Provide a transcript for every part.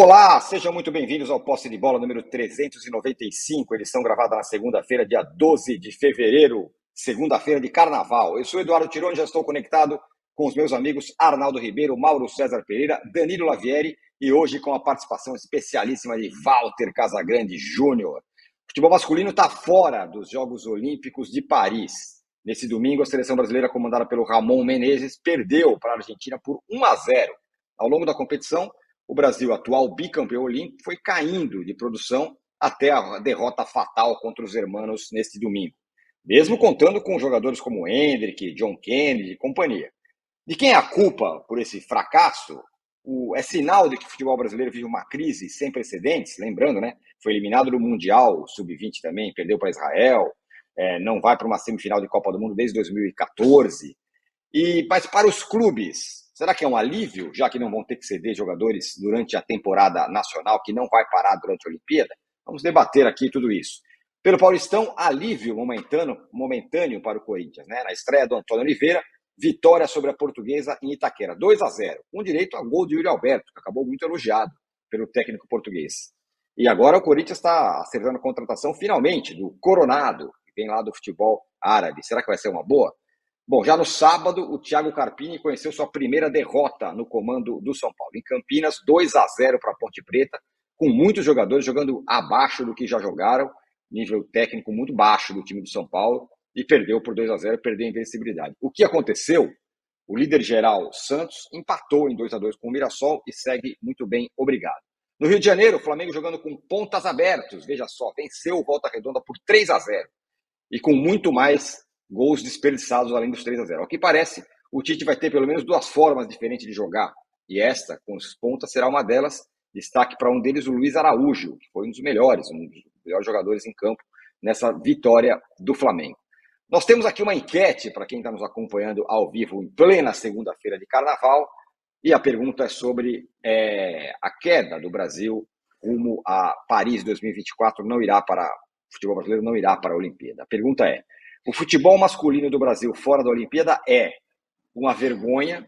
Olá, sejam muito bem-vindos ao Posse de Bola número 395, edição gravada na segunda-feira, dia 12 de fevereiro, segunda-feira de carnaval. Eu sou Eduardo Tironi, já estou conectado com os meus amigos Arnaldo Ribeiro, Mauro César Pereira, Danilo Lavieri e hoje com a participação especialíssima de Walter Casagrande Júnior. O futebol masculino está fora dos Jogos Olímpicos de Paris. Nesse domingo, a seleção brasileira, comandada pelo Ramon Menezes, perdeu para a Argentina por 1 a 0. Ao longo da competição, o Brasil, atual bicampeão olímpico, foi caindo de produção até a derrota fatal contra os hermanos neste domingo. Mesmo contando com jogadores como Hendrick, John Kennedy e companhia. De quem é a culpa por esse fracasso? O, é sinal de que o futebol brasileiro vive uma crise sem precedentes, lembrando, né? Foi eliminado do Mundial Sub-20 também, perdeu para Israel, é, não vai para uma semifinal de Copa do Mundo desde 2014. E, mas para os clubes, Será que é um alívio, já que não vão ter que ceder jogadores durante a temporada nacional, que não vai parar durante a Olimpíada? Vamos debater aqui tudo isso. Pelo Paulistão, alívio momentâneo, momentâneo para o Corinthians. Né? Na estreia do Antônio Oliveira, vitória sobre a portuguesa em Itaquera, 2 a 0 com direito a gol de Yuri Alberto, que acabou muito elogiado pelo técnico português. E agora o Corinthians está acertando a contratação, finalmente, do Coronado, que vem lá do futebol árabe. Será que vai ser uma boa? Bom, já no sábado, o Thiago Carpini conheceu sua primeira derrota no comando do São Paulo. Em Campinas, 2 a 0 para a Ponte Preta, com muitos jogadores jogando abaixo do que já jogaram, nível técnico muito baixo do time do São Paulo, e perdeu por 2 a 0 perdeu a invencibilidade. O que aconteceu? O líder geral Santos empatou em 2 a 2 com o Mirassol e segue muito bem, obrigado. No Rio de Janeiro, o Flamengo jogando com pontas abertos, veja só, venceu o Volta Redonda por 3 a 0 e com muito mais gols desperdiçados além dos 3 a 0. Ao que parece, o Tite vai ter pelo menos duas formas diferentes de jogar, e esta, com os pontas, será uma delas. Destaque para um deles, o Luiz Araújo, que foi um dos melhores, um dos melhores jogadores em campo nessa vitória do Flamengo. Nós temos aqui uma enquete para quem está nos acompanhando ao vivo em plena segunda-feira de carnaval, e a pergunta é sobre é, a queda do Brasil rumo a Paris 2024 não irá para o futebol brasileiro não irá para a Olimpíada. A pergunta é: o futebol masculino do Brasil fora da Olimpíada é uma vergonha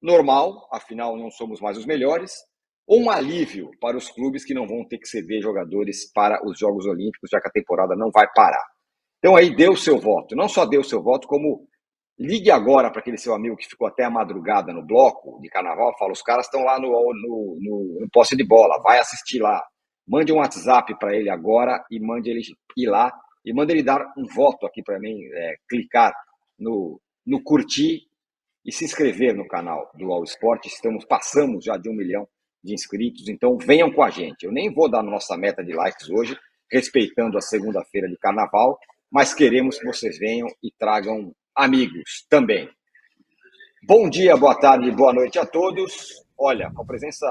normal, afinal não somos mais os melhores, ou um alívio para os clubes que não vão ter que ceder jogadores para os Jogos Olímpicos, já que a temporada não vai parar. Então aí dê o seu voto. Não só dê o seu voto, como ligue agora para aquele seu amigo que ficou até a madrugada no bloco de carnaval, fala, os caras estão lá no, no, no, no posse de bola, vai assistir lá. Mande um WhatsApp para ele agora e mande ele ir lá e manda ele dar um voto aqui para mim, é, clicar no, no curtir e se inscrever no canal do All Sport. Estamos, passamos já de um milhão de inscritos, então venham com a gente. Eu nem vou dar nossa meta de likes hoje, respeitando a segunda-feira de carnaval, mas queremos que vocês venham e tragam amigos também. Bom dia, boa tarde, boa noite a todos. Olha, com a presença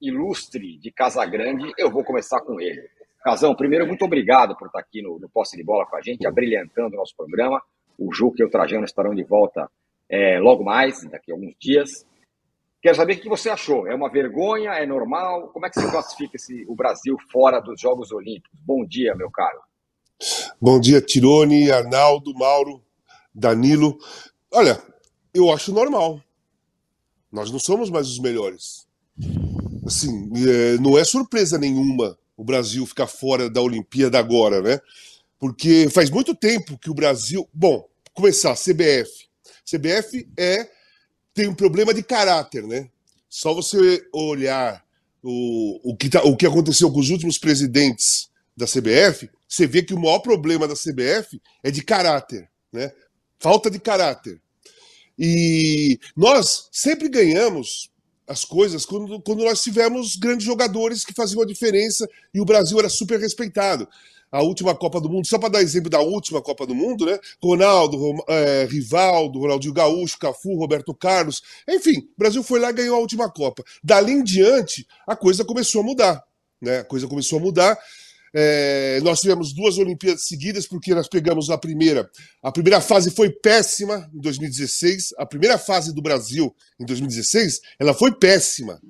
ilustre de Casa Grande, eu vou começar com ele. Casão, primeiro, muito obrigado por estar aqui no, no Posse de Bola com a gente, abrilhantando o nosso programa. O Juca e o Trajano estarão de volta é, logo mais, daqui a alguns dias. Quero saber o que você achou. É uma vergonha? É normal? Como é que você classifica esse, o Brasil fora dos Jogos Olímpicos? Bom dia, meu caro. Bom dia, Tirone, Arnaldo, Mauro, Danilo. Olha, eu acho normal. Nós não somos mais os melhores. Assim, é, não é surpresa nenhuma o Brasil ficar fora da Olimpíada agora, né? Porque faz muito tempo que o Brasil. Bom, começar, CBF. CBF é tem um problema de caráter, né? Só você olhar o, o, que, tá, o que aconteceu com os últimos presidentes da CBF, você vê que o maior problema da CBF é de caráter, né? Falta de caráter. E nós sempre ganhamos as coisas quando, quando nós tivemos grandes jogadores que faziam a diferença e o Brasil era super respeitado. A última Copa do Mundo, só para dar exemplo da última Copa do Mundo, né? Ronaldo, é, Rivaldo, Ronaldinho Gaúcho, Cafu, Roberto Carlos, enfim, o Brasil foi lá e ganhou a última Copa. Dali em diante, a coisa começou a mudar, né? A coisa começou a mudar. É, nós tivemos duas Olimpíadas seguidas, porque nós pegamos a primeira. A primeira fase foi péssima em 2016. A primeira fase do Brasil em 2016, ela foi péssima.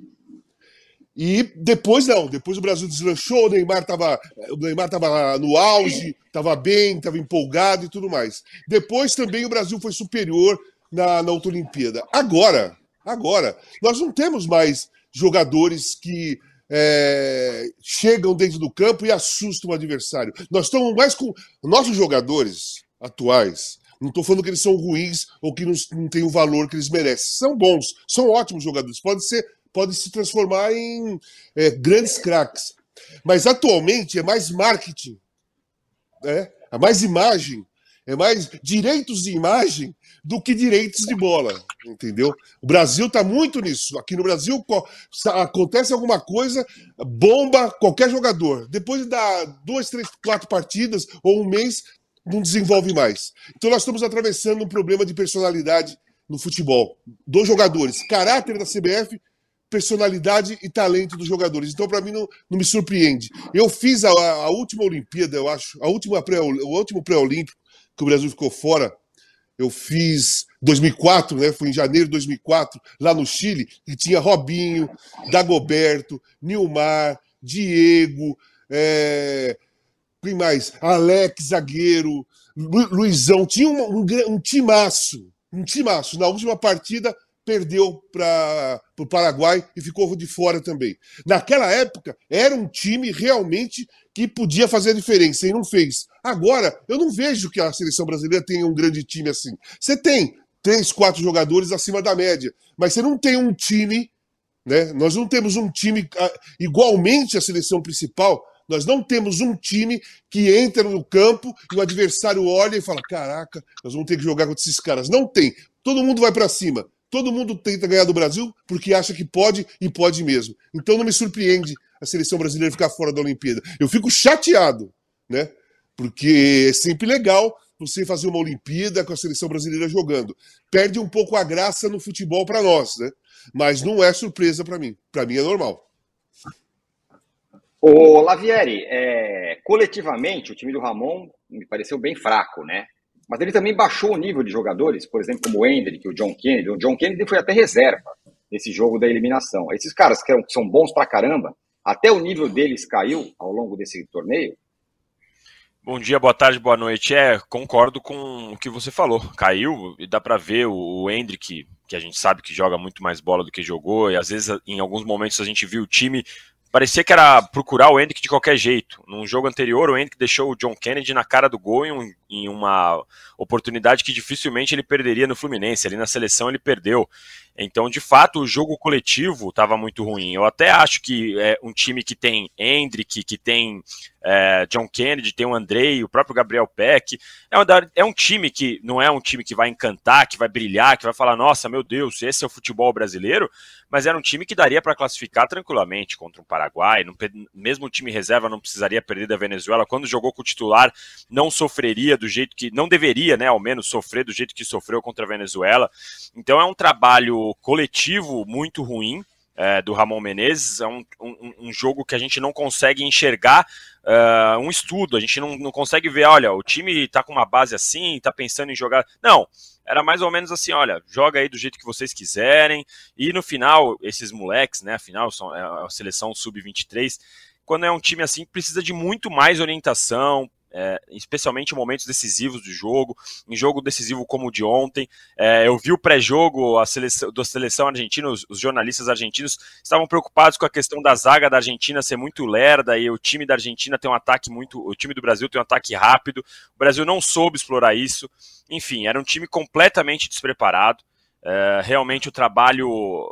E depois não, depois o Brasil deslanchou, o Neymar estava o Neymar tava no auge, estava bem, estava empolgado e tudo mais. Depois também o Brasil foi superior na, na outra Olimpíada. Agora, agora, nós não temos mais jogadores que é, chegam dentro do campo e assustam o adversário. Nós estamos mais com. Nossos jogadores atuais, não estou falando que eles são ruins ou que não, não têm o valor que eles merecem. São bons, são ótimos jogadores, podem ser, podem se transformar em é, grandes craques. Mas atualmente é mais marketing, né? é mais imagem, é mais direitos de imagem do que direitos de bola, entendeu? O Brasil está muito nisso. Aqui no Brasil acontece alguma coisa, bomba qualquer jogador. Depois de dar duas, três, quatro partidas ou um mês, não desenvolve mais. Então nós estamos atravessando um problema de personalidade no futebol dos jogadores, caráter da CBF, personalidade e talento dos jogadores. Então para mim não, não me surpreende. Eu fiz a, a última Olimpíada, eu acho, a última pré, o último pré-olímpico que o Brasil ficou fora eu fiz 2004, né? Foi em janeiro de 2004, lá no Chile, e tinha Robinho, Dagoberto, Nilmar, Diego, é... quem mais? Alex, zagueiro, Lu, Luizão. Tinha um, um, um timaço, um timaço. Na última partida, perdeu para o Paraguai e ficou de fora também. Naquela época, era um time realmente que podia fazer a diferença e não fez. Agora, eu não vejo que a seleção brasileira tenha um grande time assim. Você tem três, quatro jogadores acima da média, mas você não tem um time, né? Nós não temos um time ah, igualmente à seleção principal. Nós não temos um time que entra no campo e o adversário olha e fala: Caraca, nós vamos ter que jogar contra esses caras. Não tem. Todo mundo vai para cima. Todo mundo tenta ganhar do Brasil porque acha que pode e pode mesmo. Então não me surpreende a seleção brasileira ficar fora da Olimpíada. Eu fico chateado, né? Porque é sempre legal você fazer uma Olimpíada com a seleção brasileira jogando. Perde um pouco a graça no futebol para nós, né? Mas não é surpresa para mim. Para mim é normal. O Lavieri, é, coletivamente o time do Ramon me pareceu bem fraco, né? Mas ele também baixou o nível de jogadores, por exemplo, como o Hendrick, o John Kennedy. O John Kennedy foi até reserva nesse jogo da eliminação. Esses caras que são bons pra caramba, até o nível deles caiu ao longo desse torneio. Bom dia, boa tarde, boa noite. É, concordo com o que você falou. Caiu e dá para ver o, Hendrick, que a gente sabe que joga muito mais bola do que jogou, e às vezes em alguns momentos a gente viu o time parecia que era procurar o Hendrick de qualquer jeito. Num jogo anterior, o Hendrick deixou o John Kennedy na cara do gol em, um, em, uma oportunidade que dificilmente ele perderia no Fluminense. Ali na seleção ele perdeu. Então, de fato, o jogo coletivo estava muito ruim. Eu até acho que é um time que tem Hendrick, que tem é, John Kennedy, tem o Andrei, o próprio Gabriel Peck. É, uma, é um time que não é um time que vai encantar, que vai brilhar, que vai falar, nossa, meu Deus, esse é o futebol brasileiro, mas era um time que daria para classificar tranquilamente contra o Paraguai. Não, mesmo o time reserva não precisaria perder da Venezuela. Quando jogou com o titular, não sofreria do jeito que. Não deveria, né? Ao menos sofrer do jeito que sofreu contra a Venezuela. Então é um trabalho coletivo muito ruim é, do Ramon Menezes. É um, um, um, jogo que a gente não consegue enxergar uh, um estudo, a gente não, não consegue ver, olha, o time está com uma base assim, está pensando em jogar. Não, era mais ou menos assim, olha, joga aí do jeito que vocês quiserem. E no final, esses moleques, né, afinal, são é a seleção sub-23, quando é um time assim, precisa de muito mais orientação, é, especialmente em momentos decisivos do jogo, em jogo decisivo como o de ontem. É, eu vi o pré-jogo da seleção argentina, os, os, jornalistas argentinos estavam preocupados com a questão da zaga da Argentina ser muito lerda e o time da Argentina tem um ataque muito. O time do Brasil tem um ataque rápido. O Brasil não soube explorar isso. Enfim, era um time completamente despreparado. É, realmente o trabalho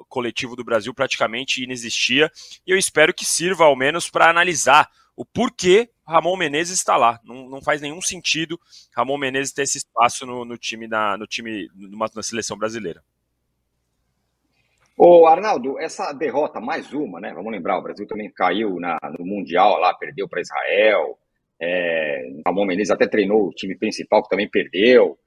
coletivo do Brasil praticamente inexistia e eu espero que sirva ao menos para analisar o porquê Ramon Menezes está lá. Não, não faz nenhum sentido Ramon Menezes ter esse espaço no, no time, na, no time numa, na seleção brasileira. Ô, Arnaldo, essa derrota, mais uma, né? Vamos lembrar, o Brasil também caiu na, no Mundial lá, perdeu para Israel. É, Ramon Menezes até treinou o time principal, que também perdeu.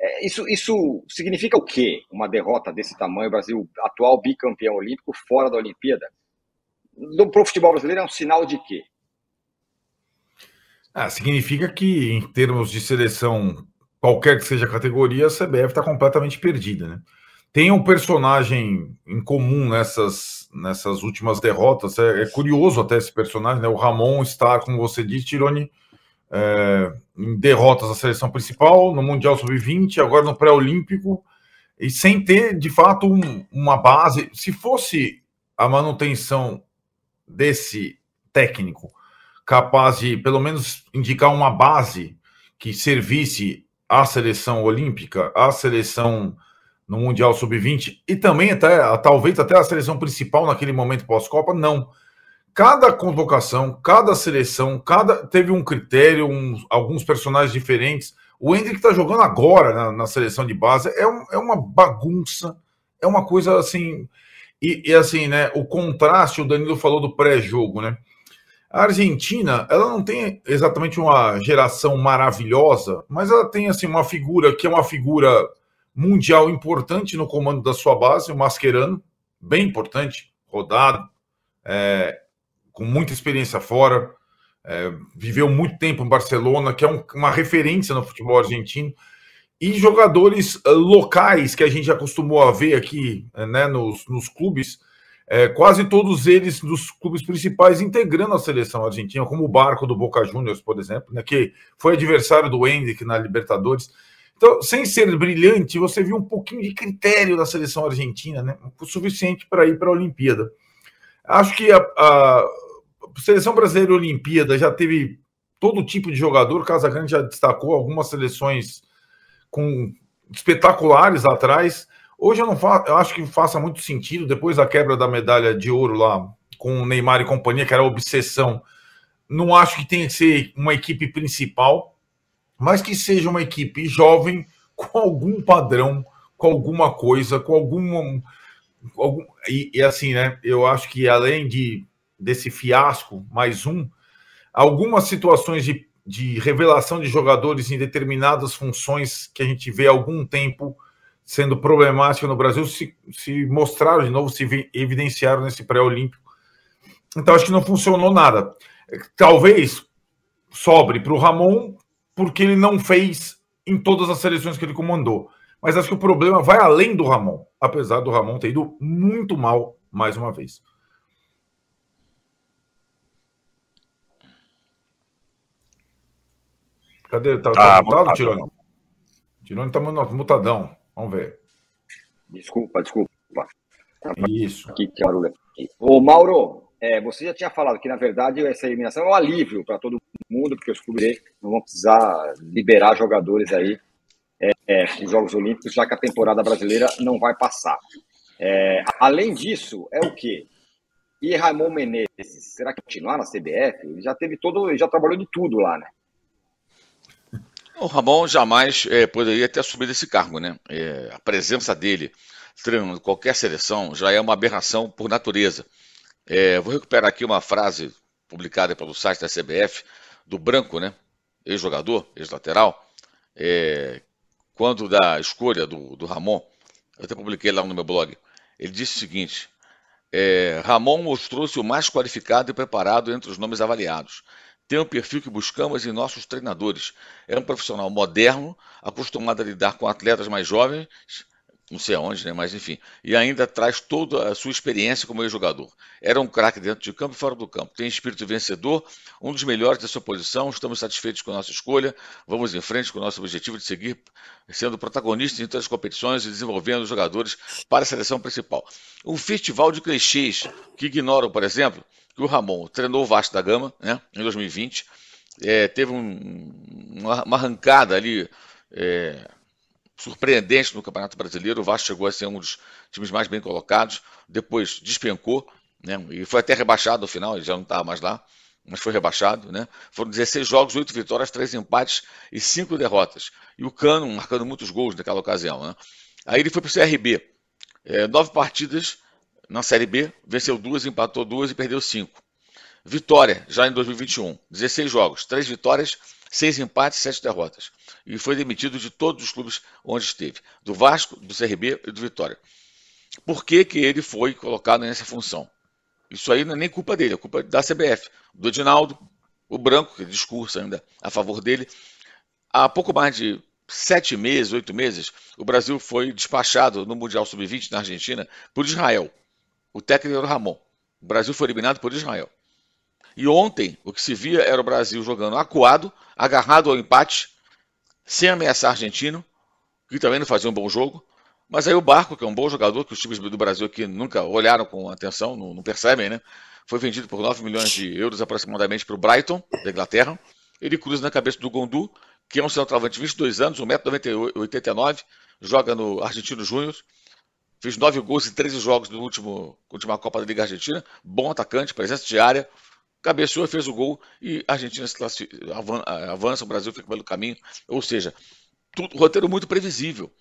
É, isso, isso significa o quê? Uma derrota desse tamanho, o Brasil atual bicampeão olímpico, fora da Olimpíada? Para o futebol brasileiro é um sinal de quê? Ah, significa que, em termos de seleção, qualquer que seja a categoria, a CBF está completamente perdida, né? Tem um personagem em comum nessas, nessas últimas derrotas. É, é curioso até esse personagem, né? O Ramon está, como você disse, Tironi, é, em derrotas da seleção principal, no Mundial Sub-20, agora no pré-olímpico, e sem ter, de fato, um, uma base. Se fosse a manutenção desse técnico capaz de, pelo menos, indicar uma base que servisse à seleção olímpica, à seleção no Mundial Sub-20 e também até, talvez até a seleção principal naquele momento pós-Copa? Não. Cada convocação, cada seleção, cada teve um critério, um, alguns personagens diferentes. O Hendrick está jogando agora na, na, seleção de base, é, um, é uma bagunça, é uma coisa assim. E, e, assim, né? O contraste, o Danilo falou do pré-jogo, né? A Argentina, ela não tem exatamente uma geração maravilhosa, mas ela tem assim uma figura que é uma figura mundial importante no comando da sua base, o Mascherano, bem importante, rodado, é, com muita experiência fora, é, viveu muito tempo em Barcelona, que é um, uma referência no futebol argentino, e jogadores eh, locais que a gente acostumou a ver aqui né, nos, nos clubes, é, quase todos eles dos clubes principais integrando a seleção argentina, como o Barco do Boca Juniors, por exemplo, né, que foi adversário do Hendrick na Libertadores. Então, sem ser brilhante, você viu um pouquinho de critério da seleção argentina, né, o suficiente para ir para a Olimpíada. Acho que a, a seleção brasileira Olimpíada já teve todo tipo de jogador, Casagrande já destacou algumas seleções com espetaculares atrás. Hoje eu não faço, eu acho que faça muito sentido, depois da quebra da medalha de ouro lá com o Neymar e companhia, que era obsessão. Não acho que tenha que ser uma equipe principal, mas que seja uma equipe jovem com algum padrão, com alguma coisa, com algum. algum e, e assim, né? Eu acho que além de desse fiasco, mais um, algumas situações de de revelação de jogadores em determinadas funções que a gente vê há algum tempo sendo problemática no Brasil se, se mostraram de novo, se evidenciaram nesse pré-olímpico. Então acho que não funcionou nada. Talvez sobre para o Ramon, porque ele não fez em todas as seleções que ele comandou. Mas acho que o problema vai além do Ramon, apesar do Ramon ter ido muito mal mais uma vez. Cadê? Tá, tá, tá mutado, Tirone? Tirone tá mutadão. Vamos ver. Desculpa, desculpa. Isso. Aqui, que barulho. Ô, Mauro, é, você já tinha falado que, na verdade, essa eliminação é um alívio para todo mundo, porque os clubes não vão precisar liberar jogadores aí é, é, os Jogos Olímpicos, já que a temporada brasileira não vai passar. É, além disso, é o quê? E Ramon Menezes, será que continuar na CBF? Ele já teve todo, ele já trabalhou de tudo lá, né? O Ramon jamais é, poderia ter assumido esse cargo, né? É, a presença dele treinando qualquer seleção já é uma aberração por natureza. É, vou recuperar aqui uma frase publicada pelo site da CBF, do Branco, né? Ex-jogador, ex-lateral, quando da escolha do, do, Ramon, eu até publiquei lá no meu blog, ele disse o seguinte: Ramon mostrou-se o mais qualificado e preparado entre os nomes avaliados tem o perfil que buscamos em nossos treinadores. É um profissional moderno, acostumado a lidar com atletas mais jovens, não sei aonde, né? mas enfim, e ainda traz toda a sua experiência como ex-jogador. Era um craque dentro de campo e fora do campo. Tem espírito vencedor, um dos melhores da sua posição. Estamos satisfeitos com a nossa escolha. Vamos em frente com o nosso objetivo de seguir sendo protagonistas em todas as competições e desenvolvendo os jogadores para a seleção principal. Um festival de clichês que ignoram, por exemplo, que o Ramon treinou o Vasco da Gama né, em 2020, é, teve um, uma, uma, arrancada ali é, surpreendente no Campeonato Brasileiro. O Vasco chegou a ser um dos times mais bem colocados, depois despencou né, e foi até rebaixado no final, ele já não estava mais lá, mas foi rebaixado. Né? Foram 16 jogos, 8 vitórias, 3 empates e 5 derrotas. E o Cano marcando muitos gols naquela ocasião. Né? Aí ele foi para o CRB. É, nove partidas, na Série B, venceu duas, empatou duas e perdeu cinco. Vitória, já em 2021, 16 jogos, 3 vitórias, 6 empates, 7 derrotas. E foi demitido de todos os clubes onde esteve, do Vasco, do CRB e do Vitória. Por que, que ele foi colocado nessa função? Isso aí não é nem culpa dele, é culpa da CBF, do Edinaldo, o Branco, que discursa ainda a favor dele. Há pouco mais de sete meses, oito meses, o Brasil foi despachado no Mundial Sub-20 na Argentina por Israel. O técnico era o Ramon. O Brasil foi eliminado por Israel. E ontem, o que se via era o Brasil jogando acuado, agarrado ao empate, sem ameaçar argentino, que também não fazia um bom jogo, Mas aí o Barco, que é um bom jogador, que os times do Brasil aqui nunca olharam com atenção, não, não percebem, né? Foi vendido por 9 milhões de euros aproximadamente para o Brighton, da Inglaterra. Ele cruza na cabeça do Gondu, que é um centroavante de 22 anos, 1,89m, joga no Argentino Júnior. Fez 9 gols em 13 jogos na última Copa da Liga Argentina. Bom atacante, presença de área. Cabeceou, fez o gol e a Argentina se avança, o Brasil fica pelo caminho. Ou seja, tudo, roteiro muito previsível.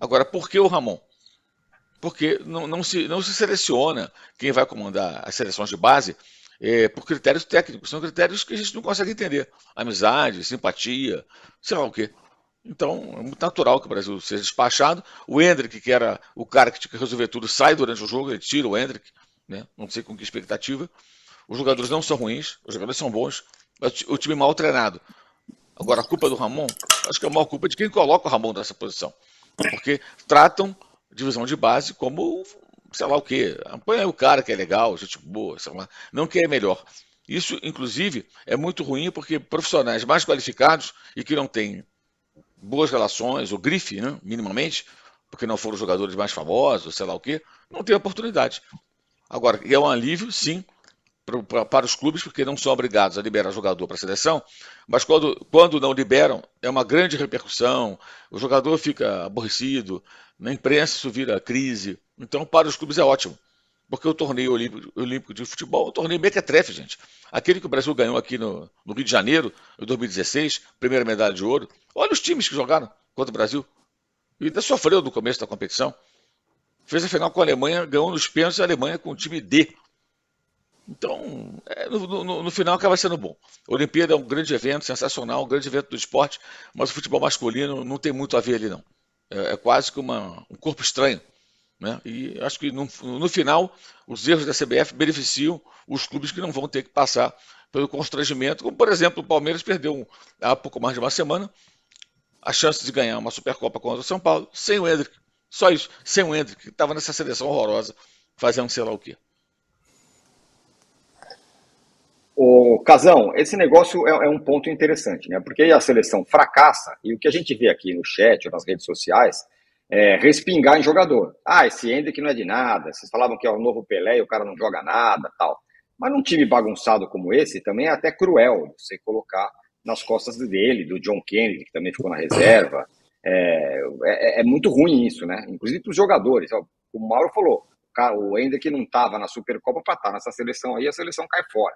Agora, por que o Ramon? Porque não, não, se, não se seleciona quem vai comandar as seleções de base é, por critérios técnicos. São critérios que a gente não consegue entender. Amizade, simpatia, sei lá o quê. Então, é muito natural que o Brasil seja despachado. O Hendrick, que era o cara que tinha que resolver tudo, sai durante o jogo, ele tira o Hendrick, né? não sei com que expectativa. Os jogadores não são ruins, os jogadores são bons, o time mal treinado. Agora, a culpa do Ramon, acho que é a maior culpa de quem coloca o Ramon nessa posição. Porque tratam divisão de base como, sei lá o quê. Põe o cara que é legal, gente boa, sei lá. Não que é melhor. Isso, inclusive, é muito ruim porque profissionais mais qualificados e que não têm boas relações, o grife, né, minimamente, porque não foram jogadores mais famosos, sei lá o quê, não têm oportunidade. Agora, é um alívio, sim, para, os clubes, porque não são obrigados a liberar jogador para a seleção, mas quando, quando não liberam, é uma grande repercussão, o jogador fica aborrecido, na imprensa isso vira crise. Então, para os clubes é ótimo. Porque o torneio olímpico, olímpico de futebol é um torneio mequetrefe, gente. Aquele que o Brasil ganhou aqui no, no Rio de Janeiro, em 2016, primeira medalha de ouro. Olha os times que jogaram contra o Brasil. E ainda sofreu no começo da competição. Fez a final com a Alemanha, ganhou nos pênaltis a Alemanha com o time D. Então, é, no, no, no, final acaba sendo bom. A Olimpíada é um grande evento, sensacional, um grande evento do esporte, mas o futebol masculino não tem muito a ver ali, não. É, é quase que uma, um corpo estranho. Né? E acho que no, no final, os erros da CBF beneficiam os clubes que não vão ter que passar pelo constrangimento, como por exemplo o Palmeiras perdeu há pouco mais de uma semana a chance de ganhar uma Supercopa contra o São Paulo sem o Hendrick. Só isso, sem o Hendrick, que estava nessa seleção horrorosa, fazendo sei lá o quê. O Casão, esse negócio é, é, um ponto interessante, né? Porque a seleção fracassa e o que a gente vê aqui no chat ou nas redes sociais é respingar em jogador. Ah, esse Hendrick não é de nada. Vocês falavam que é o novo Pelé e o cara não joga nada, tal. Mas num time bagunçado como esse, também é até cruel você colocar nas costas dele, do John Kennedy, que também ficou na reserva. É, é, é muito ruim isso, né? Inclusive para os jogadores. O Mauro falou, o Hendrick não estava na Supercopa para estar tá nessa seleção aí, a seleção cai fora.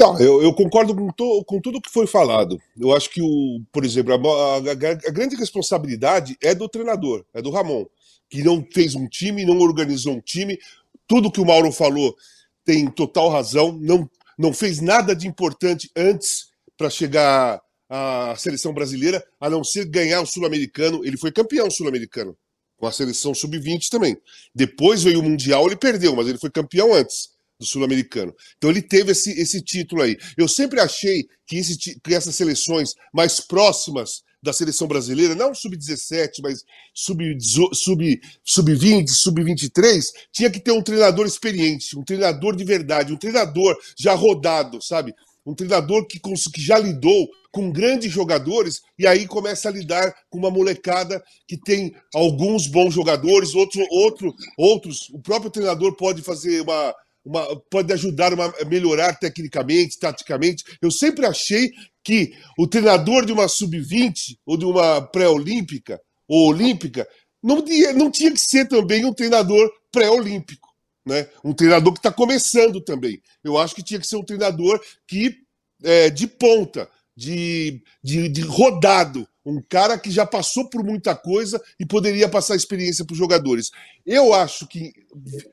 Não, eu, eu concordo com, to, com tudo que foi falado. Eu acho que, o, por exemplo, a, a, a, grande responsabilidade é do treinador, é do Ramon, que não fez um time, não organizou um time. Tudo que o Mauro falou tem total razão. Não, não fez nada de importante antes para chegar à seleção brasileira, a não ser ganhar o Sul-Americano. Ele foi campeão sul-americano, com a seleção sub-20 também. Depois veio o Mundial, ele perdeu, mas ele foi campeão antes do Sul-Americano. Então ele teve esse, esse título aí. Eu sempre achei que, esse, que essas seleções mais próximas da seleção brasileira, não sub-17, mas sub-20, sub, sub sub-23, tinha que ter um treinador experiente, um treinador de verdade, um treinador já rodado, sabe? Um treinador que, que já lidou com grandes jogadores e aí começa a lidar com uma molecada que tem alguns bons jogadores, outros, outro, outros. O próprio treinador pode fazer uma, uma, pode ajudar a melhorar tecnicamente, taticamente. Eu sempre achei que o treinador de uma sub-20 ou de uma pré-olímpica ou olímpica não tinha, não tinha que ser também um treinador pré-olímpico. Né? Um treinador que está começando também. Eu acho que tinha que ser um treinador que é, de ponta, de, de, de rodado, um cara que já passou por muita coisa e poderia passar experiência para os jogadores. Eu acho que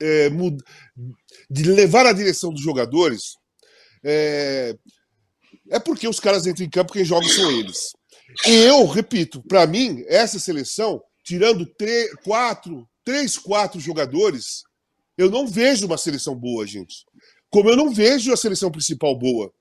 é, de levar a direção dos jogadores é, é porque os caras entram em campo, quem joga são eles. Eu, repito, para mim, essa seleção, tirando três, quatro, três, quatro jogadores, eu não vejo uma seleção boa, gente. Como eu não vejo a seleção principal boa.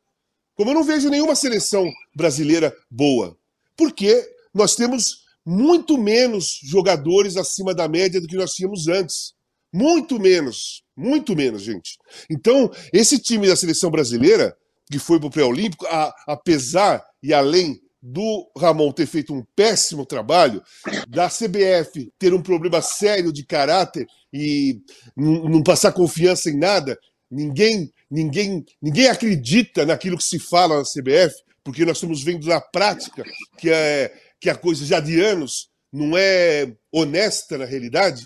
Como eu não vejo nenhuma seleção brasileira boa. Porque nós temos muito menos jogadores acima da média do que nós tínhamos antes. Muito menos. Muito menos, gente. Então, esse time da seleção brasileira, que foi para o pré-olímpico, apesar e além do Ramon ter feito um péssimo trabalho, da CBF ter um problema sério de caráter e não passar confiança em nada, ninguém, ninguém, ninguém acredita naquilo que se fala na CBF, porque nós estamos vendo na prática que, é, que a coisa já de anos não é honesta na realidade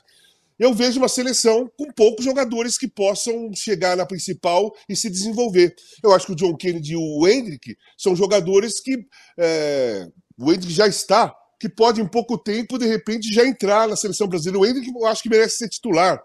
eu vejo uma seleção com poucos jogadores que possam chegar na principal e se desenvolver. Eu acho que o John Kennedy e o Hendrick são jogadores que é, o Hendrick já está, que pode em pouco tempo, de repente, já entrar na seleção brasileira. O Hendrick eu acho que merece ser titular,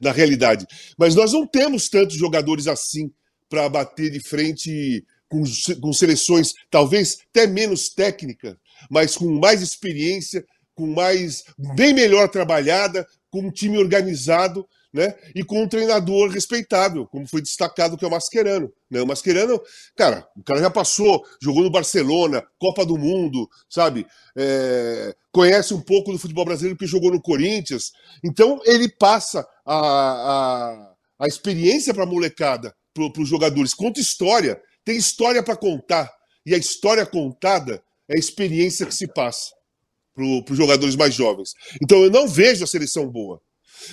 na realidade. Mas nós não temos tantos jogadores assim para bater de frente com, com seleções, talvez até menos técnicas, mas com mais experiência, com mais bem melhor trabalhada, com um time organizado, né? E com um treinador respeitável, como foi destacado que é o Mascherano. Né? O Mascherano, cara, o cara já passou, jogou no Barcelona, Copa do Mundo, sabe? É, conhece um pouco do futebol brasileiro porque jogou no Corinthians. Então ele passa a, a, a experiência para a molecada, para os jogadores. Conta história, tem história para contar. E a história contada é a experiência que se passa para os jogadores mais jovens. Então eu não vejo a seleção boa.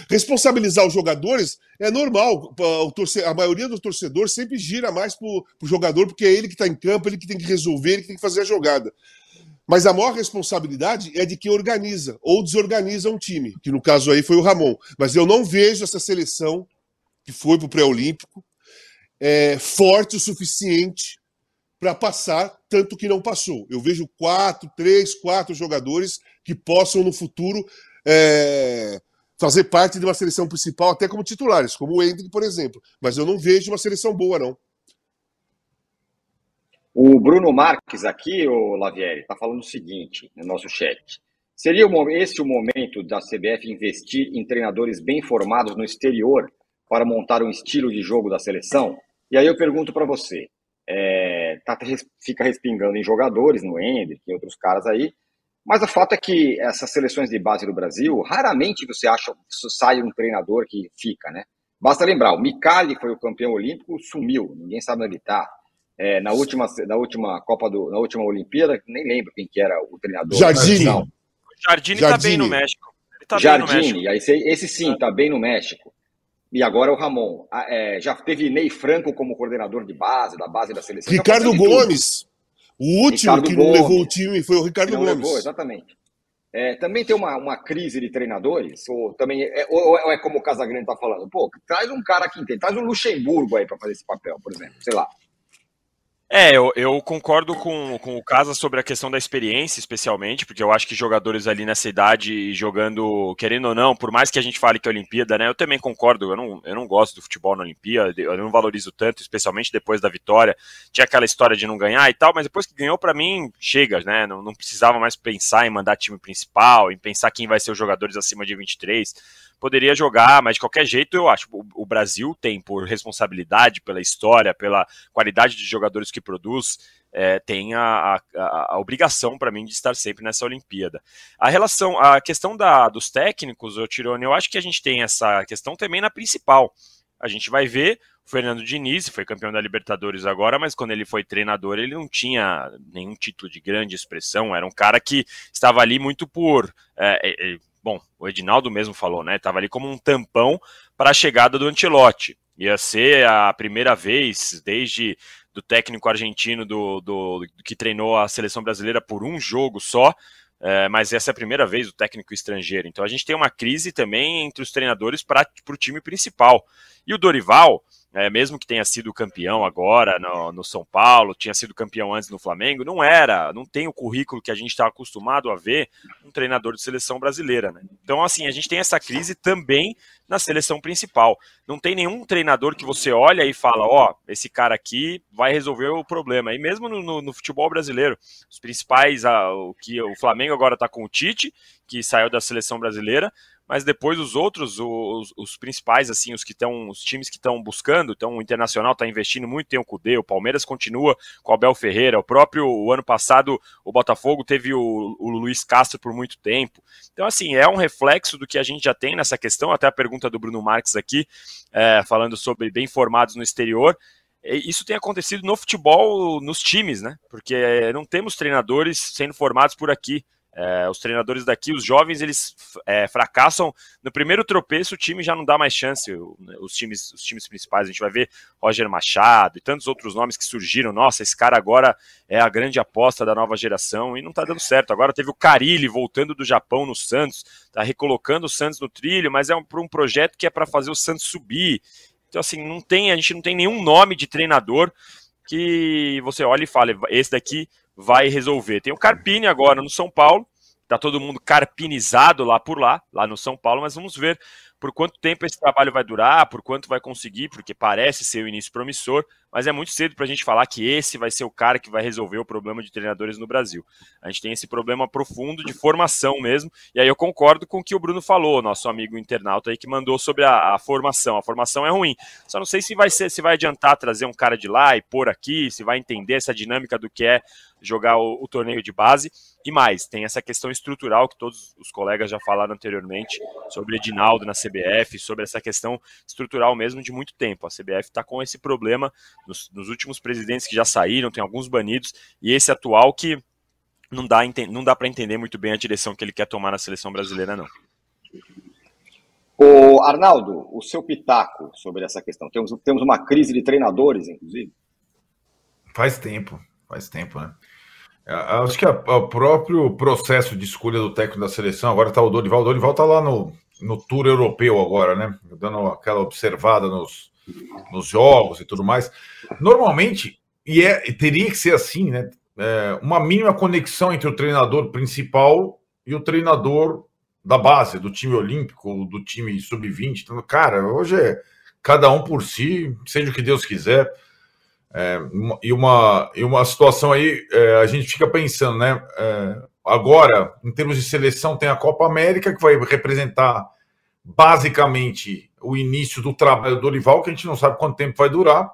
Responsabilizar os jogadores é normal. a maioria do torcedor sempre gira mais para o jogador, porque é ele que está em campo, ele que tem que resolver, ele que tem que fazer a jogada. Mas a maior responsabilidade é de quem organiza ou desorganiza um time, que no caso aí foi o Ramon. Mas eu não vejo essa seleção que foi para o pré-olímpico é, forte o suficiente para passar, tanto que não passou. Eu vejo quatro, três, quatro jogadores que possam no futuro é, fazer parte de uma seleção principal, até como titulares, como o Hendrick, por exemplo. Mas eu não vejo uma seleção boa, não. O Bruno Marques aqui, o Lavieri, está falando o seguinte no nosso chat. Seria esse o momento da CBF investir em treinadores bem formados no exterior para montar um estilo de jogo da seleção? E aí eu pergunto para você, é, tá, fica respingando em jogadores, no Hendrick, em outros caras aí. Mas o fato é que essas seleções de base do Brasil, raramente você acha sai um treinador que fica, né? Basta lembrar, o Micali foi o campeão olímpico, sumiu, ninguém sabe onde ele está. É, na, última, na última Copa do, na última Olimpíada, nem lembro quem que era o treinador. Jardine. Jardine está bem no México. Tá Jardine, esse, esse sim, está bem no México. E agora o Ramon. Ah, é, já teve Ney Franco como coordenador de base, da base da seleção. Ricardo Gomes. O último Ricardo que não Gomes, levou o time foi o Ricardo não Gomes. Levou, exatamente. É, também tem uma, uma crise de treinadores, ou também é, ou, ou é como o Casagrande está falando, pô, traz um cara que entende, traz um Luxemburgo aí para fazer esse papel, por exemplo, sei lá. É, eu, eu, concordo com, com o Casa sobre a questão da experiência, especialmente, porque eu acho que jogadores ali nessa idade jogando, querendo ou não, por mais que a gente fale que é Olimpíada, né? Eu também concordo, eu não, eu não gosto do futebol na Olimpíada, eu não valorizo tanto, especialmente depois da vitória. Tinha aquela história de não ganhar e tal, mas depois que ganhou, para mim, chega, né? Não, não precisava mais pensar em mandar time principal, em pensar quem vai ser os jogadores acima de 23 poderia jogar, mas de qualquer jeito eu acho o, Brasil tem por responsabilidade pela história, pela qualidade de jogadores que produz, é, tem a, a, a obrigação para mim de estar sempre nessa Olimpíada. A relação, a questão da, dos técnicos, o Tirone, eu acho que a gente tem essa questão também na principal. A gente vai ver o Fernando Diniz, foi campeão da Libertadores agora, mas quando ele foi treinador, ele não tinha nenhum título de grande expressão, era um cara que estava ali muito por. É, é, bom, o Edinaldo mesmo falou, né? Estava ali como um tampão para a chegada do Antilote. Ia ser a primeira vez desde do técnico argentino do, do, do que treinou a seleção brasileira por um jogo só, é, mas essa é a primeira vez do técnico estrangeiro. Então a gente tem uma crise também entre os treinadores para o time principal. E o Dorival, é, mesmo que tenha sido campeão agora no, no, São Paulo, tinha sido campeão antes no Flamengo, não era, não tem o currículo que a gente está acostumado a ver um treinador de seleção brasileira. Né? Então, assim, a gente tem essa crise também na seleção principal. Não tem nenhum treinador que você olha e fala, ó, oh, esse cara aqui vai resolver o problema. E mesmo no, no, no futebol brasileiro, os principais, a, o que o Flamengo agora está com o Tite, que saiu da seleção brasileira, mas depois os outros, os, os principais, assim, os que estão, os times que estão buscando, então o Internacional está investindo muito, tem o Cudê, o Palmeiras continua com o Abel Ferreira, o próprio o ano passado o Botafogo teve o, o Luiz Castro por muito tempo. Então, assim, é um reflexo do que a gente já tem nessa questão, até a pergunta do Bruno Marques aqui, é, falando sobre bem formados no exterior, isso tem acontecido no futebol, nos times, né? Porque não temos treinadores sendo formados por aqui. É, os treinadores daqui, os jovens, eles é, fracassam no primeiro tropeço, o time já não dá mais chance. Os times, os times principais, a gente vai ver Roger Machado e tantos outros nomes que surgiram. Nossa, esse cara agora é a grande aposta da nova geração e não tá dando certo. Agora teve o Carilli voltando do Japão no Santos, tá recolocando o Santos no trilho, mas é um, um projeto que é para fazer o Santos subir. Então, assim, não tem, a gente não tem nenhum nome de treinador que você olha e fala, esse daqui vai resolver. Tem o Carpini agora no São Paulo, tá todo mundo carpinizado lá por lá, lá no São Paulo, mas vamos ver por quanto tempo esse trabalho vai durar, por quanto vai conseguir, porque parece ser o início promissor, mas é muito cedo para a gente falar que esse vai ser o cara que vai resolver o problema de treinadores no Brasil. A gente tem esse problema profundo de formação mesmo, e aí eu concordo com o que o Bruno falou, nosso amigo internauta aí que mandou sobre a, a formação. A formação é ruim, só não sei se vai ser, se vai adiantar trazer um cara de lá e pôr aqui, se vai entender essa dinâmica do que é jogar o, o, torneio de base. E mais, tem essa questão estrutural que todos os colegas já falaram anteriormente sobre Edinaldo na CBF, sobre essa questão estrutural mesmo de muito tempo. A CBF está com esse problema nos, nos, últimos presidentes que já saíram, tem alguns banidos, e esse atual que não dá, não dá para entender muito bem a direção que ele quer tomar na seleção brasileira, não. O Arnaldo, o seu pitaco sobre essa questão. Temos, temos uma crise de treinadores, inclusive? Faz tempo, faz tempo, né? É, acho que o próprio processo de escolha do técnico da seleção, agora está o Dorival. O Dorival está lá no, no tour europeu agora, né? Dando aquela observada nos, nos jogos e tudo mais. Normalmente, e é, teria que ser assim, né? É, uma mínima conexão entre o treinador principal e o treinador da base, do time olímpico, do time sub-20. Então, cara, hoje é cada um por si, seja o que Deus quiser. É, e, uma, e uma situação aí, é, a gente fica pensando, né? É, agora, em termos de seleção, tem a Copa América, que vai representar basicamente o início do trabalho do Dorival, que a gente não sabe quanto tempo vai durar.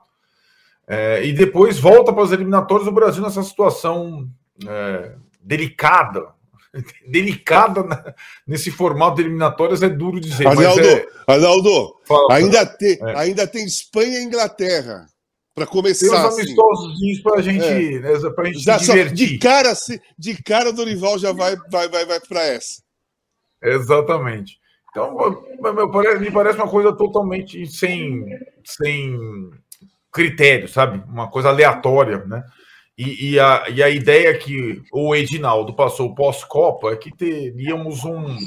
É, e depois volta para as eliminatórias do Brasil nessa situação é, delicada. Delicada né? nesse formato de eliminatórias é duro dizer. Arnaldo, é... Arnaldo ainda, tem, é. ainda tem Espanha e Inglaterra para começar. Tem uns amistosos para gente, é. né, a gente já, divertir. de cara, de cara, Dorival já vai, vai, vai, vai para essa. Exatamente. Então, me parece uma coisa totalmente sem, sem critério, sabe? Uma coisa aleatória, né? E, e, a, e a ideia que o Edinaldo passou pós-Copa é que teríamos um,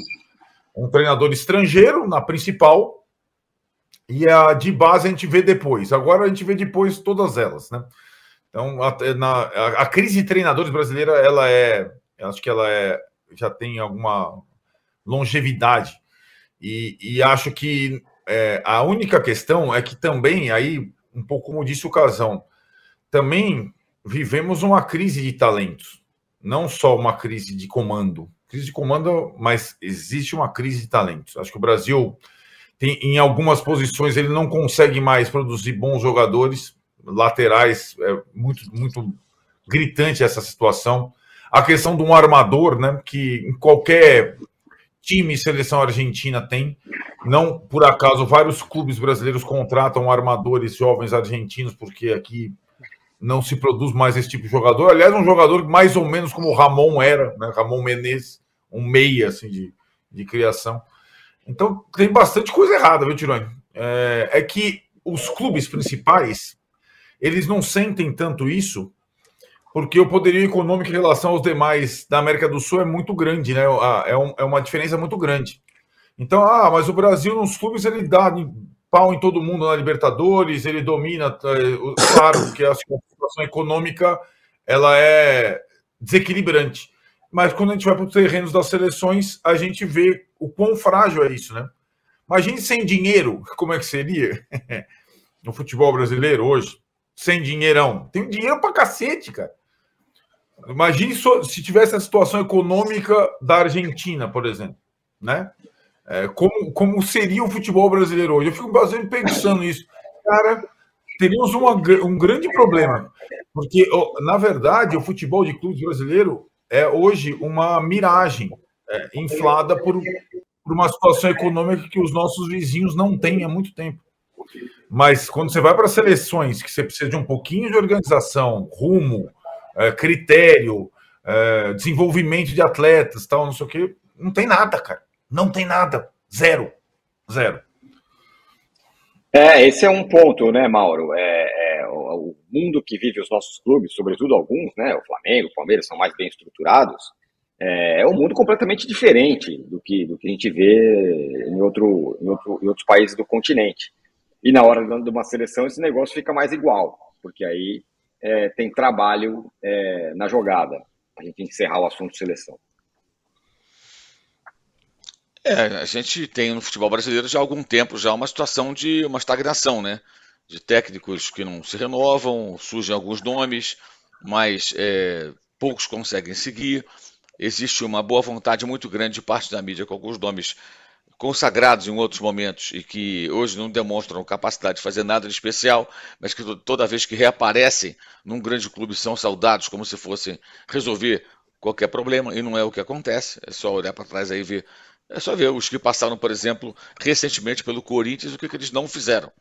um treinador estrangeiro na principal e a de base a gente vê depois. Agora a gente vê depois todas elas, né? Então, a, na, a, a crise de treinadores brasileira, ela é, acho que ela é, já tem alguma longevidade. E, e acho que é, a única questão é que também, aí, um pouco como disse o Casão, também vivemos uma crise de talentos, não só uma crise de comando. Crise de comando, mas existe uma crise de talentos. Acho que o Brasil tem, em algumas posições, ele não consegue mais produzir bons jogadores laterais, é muito, muito gritante essa situação. A questão de um armador, né, que em qualquer time seleção argentina tem. Não por acaso, vários clubes brasileiros contratam armadores jovens argentinos, porque aqui não se produz mais esse tipo de jogador. Aliás, um jogador mais ou menos como o Ramon era, né? Ramon Menezes, um meia assim, de, de criação. Então tem bastante coisa errada, viu, Tironi? É, é que os clubes principais eles não sentem tanto isso porque o poderio econômico em relação aos demais da América do Sul é muito grande, né? É, um, é uma diferença muito grande. Então, ah, mas o Brasil nos clubes ele dá pau em todo mundo na Libertadores, ele domina, é, claro que a situação econômica ela é desequilibrante. Mas quando a gente vai para os terrenos das seleções, a gente vê o quão frágil é isso, né? Imagine sem dinheiro, como é que seria no futebol brasileiro hoje? Sem dinheirão. Tem dinheiro para cacete, cara. Imagine se tivesse a situação econômica da Argentina, por exemplo, né? É, como, como seria o futebol brasileiro hoje? Eu fico bastante pensando nisso. Cara, teríamos uma, um grande problema, porque, na verdade, o futebol de clubes brasileiro é hoje uma miragem é, inflada por, por uma situação econômica que os nossos vizinhos não têm há muito tempo. Mas quando você vai para seleções que você precisa de um pouquinho de organização, rumo, é, critério, é, desenvolvimento de atletas, tal, não sei o que, não tem nada, cara. Não tem nada. Zero. Zero. É, esse é um ponto, né, Mauro? É, é o, o, mundo que vive os nossos clubes, sobretudo alguns, né? O Flamengo, o Palmeiras são mais bem estruturados. É, é um mundo completamente diferente do que, do que a gente vê em, outro, em, outro, em outros países do continente. E na hora de uma seleção, esse negócio fica mais igual, porque aí é, tem trabalho é, na jogada. A gente encerrar o assunto seleção. É, a gente tem no futebol brasileiro já há algum tempo já uma situação de uma estagnação, né? De técnicos que não se renovam, surgem alguns nomes, mas é, poucos conseguem seguir. Existe uma boa vontade muito grande de parte da mídia com alguns nomes consagrados em outros momentos e que hoje não demonstram capacidade de fazer nada de especial, mas que toda vez que reaparecem num grande clube são saudados como se fossem resolver qualquer problema, e não é o que acontece. É só olhar para trás aí e ver. É só ver os que passaram, por exemplo, recentemente pelo Corinthians, o que, que eles não fizeram.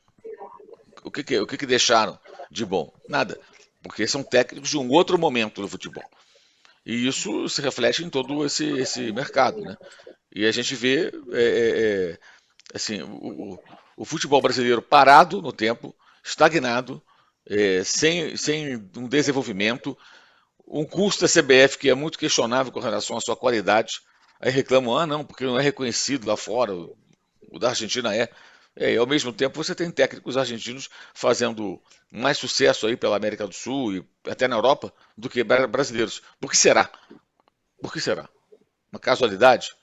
O que, que, o que, que deixaram de bom? Nada. Porque são técnicos de um outro momento do futebol. E isso se reflete em todo esse, esse mercado. Né? E a gente vê é, é, é, assim, o, o, futebol brasileiro parado no tempo, estagnado, é, sem, sem um desenvolvimento, um custo da CBF que é muito questionável com relação à sua qualidade. Aí reclamam, ah, não, porque não é reconhecido lá fora, o da Argentina é. É, e ao mesmo tempo você tem técnicos argentinos fazendo mais sucesso aí pela América do Sul e até na Europa do que brasileiros. Por que será? Por que será? Uma casualidade?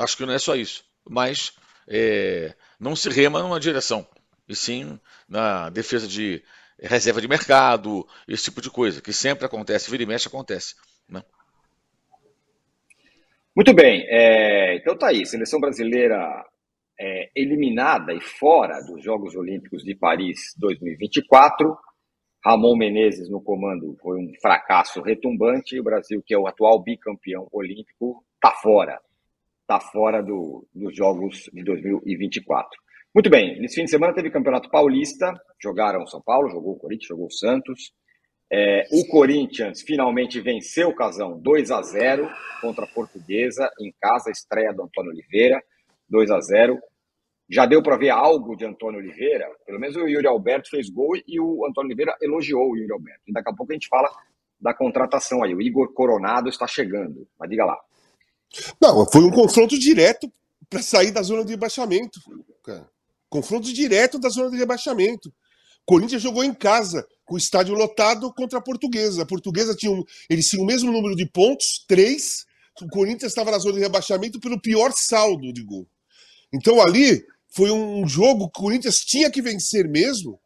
Acho que não é só isso, mas é, não se rema numa direção, e sim na defesa de reserva de mercado, esse tipo de coisa, que sempre acontece, vira e mexe acontece. Né? Muito bem, é, então tá aí, seleção brasileira é, eliminada e fora dos Jogos Olímpicos de Paris 2024. Ramon Menezes no comando foi um fracasso retumbante e o Brasil, que é o atual bicampeão olímpico, está fora está fora do, dos Jogos de 2024. Muito bem, nesse fim de semana teve Campeonato Paulista, jogaram São Paulo, jogou o Corinthians, jogou o Santos. É, o Corinthians finalmente venceu o Casão 2 a 0 contra a Portuguesa, em casa, estreia do Antônio Oliveira, 2 a 0 Já deu para ver algo de Antônio Oliveira, pelo menos o Yuri Alberto fez gol e o Antônio Oliveira elogiou o Yuri Alberto. E daqui a pouco a gente fala da contratação aí. O Igor Coronado está chegando, mas diga lá. Não, foi um confronto direto para sair da zona de rebaixamento. Cara. Confronto direto da zona de rebaixamento. Corinthians jogou em casa, com o estádio lotado contra a Portuguesa. A Portuguesa tinha um, eles tinham o mesmo número de pontos, três. O Corinthians estava na zona de rebaixamento pelo pior saldo de gol. Então ali foi um jogo que o Corinthians tinha que vencer mesmo,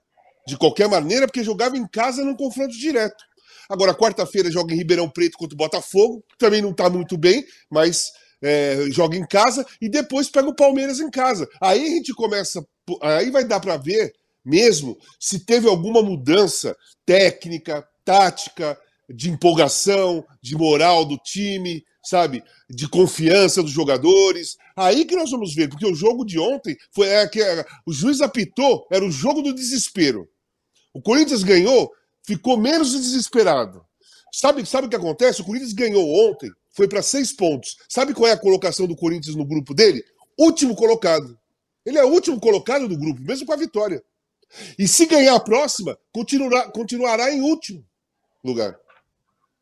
de qualquer maneira, porque jogava em casa num confronto direto. Agora, quarta-feira joga em Ribeirão Preto contra o Botafogo, também não está muito bem, mas é, joga em casa e depois pega o Palmeiras em casa. Aí a gente começa, aí vai dar para ver mesmo se teve alguma mudança técnica, tática, de empolgação, de moral do time, sabe, de confiança dos jogadores. Aí que nós vamos ver, porque o jogo de ontem foi é, que é, o juiz apitou, era o jogo do desespero. O Corinthians ganhou ficou menos desesperado. Sabe, sabe o que acontece? O Corinthians ganhou ontem, foi para seis pontos. Sabe qual é a colocação do Corinthians no grupo dele? Último colocado. Ele é o último colocado do grupo, mesmo com a vitória. E se ganhar a próxima, continuará, continuará em último lugar.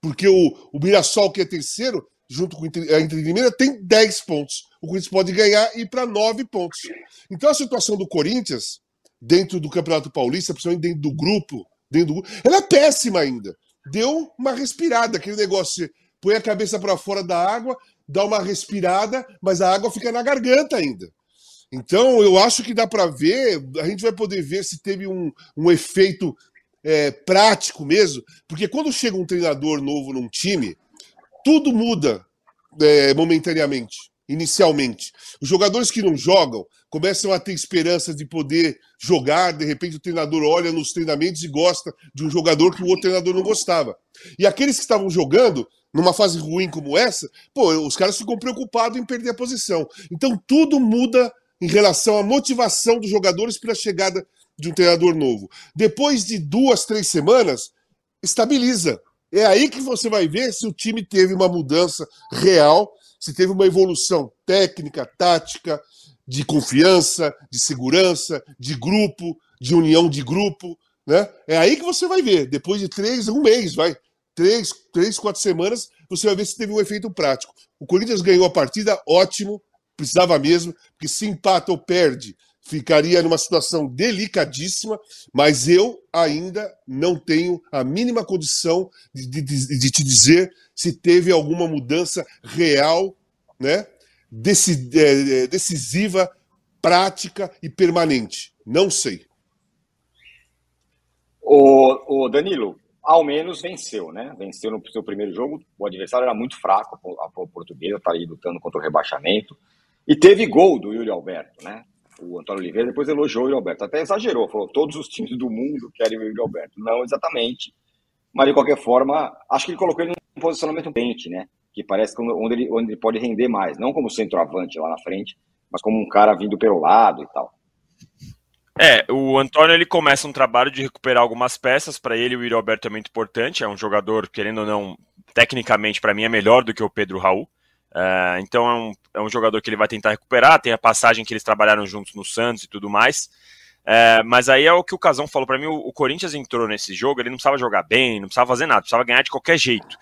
Porque o, o Mirassol, que é terceiro, junto com a Inter de Minas, tem 10 pontos. O Corinthians pode ganhar e ir para 9 pontos. Então a situação do Corinthians, dentro do Campeonato Paulista, principalmente dentro do grupo, dentro do. Ela é péssima ainda. Deu uma respirada, aquele negócio. Põe a cabeça para fora da água, dá uma respirada, mas a água fica na garganta ainda. Então, eu acho que dá para ver, a gente vai poder ver se teve um, um efeito é, prático mesmo, porque quando chega um treinador novo num time, tudo muda é, momentaneamente, inicialmente. Os jogadores que não jogam começam a ter esperança de poder jogar, de repente o treinador olha nos treinamentos e gosta de um jogador que o outro treinador não gostava. E aqueles que estavam jogando numa fase ruim como essa, pô, os caras ficam preocupados em perder a posição. Então tudo muda em relação à motivação dos jogadores para a chegada de um treinador novo. Depois de duas, três semanas, estabiliza. É aí que você vai ver se o time teve uma mudança real, se teve uma evolução técnica, tática, de confiança, de segurança, de grupo, de união de grupo. Né? É aí que você vai ver. Depois de três, um mês, vai. Três, três, quatro semanas, você vai ver se teve um efeito prático. O Corinthians ganhou a partida, ótimo, precisava mesmo, porque se empata ou perde, ficaria numa situação delicadíssima, mas eu ainda não tenho a mínima condição de, de, de te dizer se teve alguma mudança real, né, é, decisiva, prática e permanente. Não sei. O, o Danilo, ao menos venceu, né? Venceu no seu primeiro jogo. O adversário era muito fraco, a portuguesa, está aí lutando contra o rebaixamento. E teve gol do Yuri Alberto, né? O Antônio Oliveira depois elogiou o Yuri. Até exagerou, falou: todos os times do mundo querem o Yuri. Não exatamente. Mas de qualquer forma, acho que ele colocou ele num posicionamento pente, né? Que parece onde ele, onde ele pode render mais. Não como centroavante lá na frente, mas como um cara vindo pelo lado e tal. É, o Antônio ele começa um trabalho de recuperar algumas peças. Para ele, o Yuri é muito importante. É um jogador, querendo ou não, tecnicamente, para mim, é melhor do que o Pedro Raul. Uh, então é um, é um jogador que ele vai tentar recuperar. Tem a passagem que eles trabalharam juntos no Santos e tudo mais. Uh, mas aí é o que o Casão falou para mim. O, o, Corinthians entrou nesse jogo, ele não precisava jogar bem, não precisava fazer nada, precisava ganhar de qualquer jeito.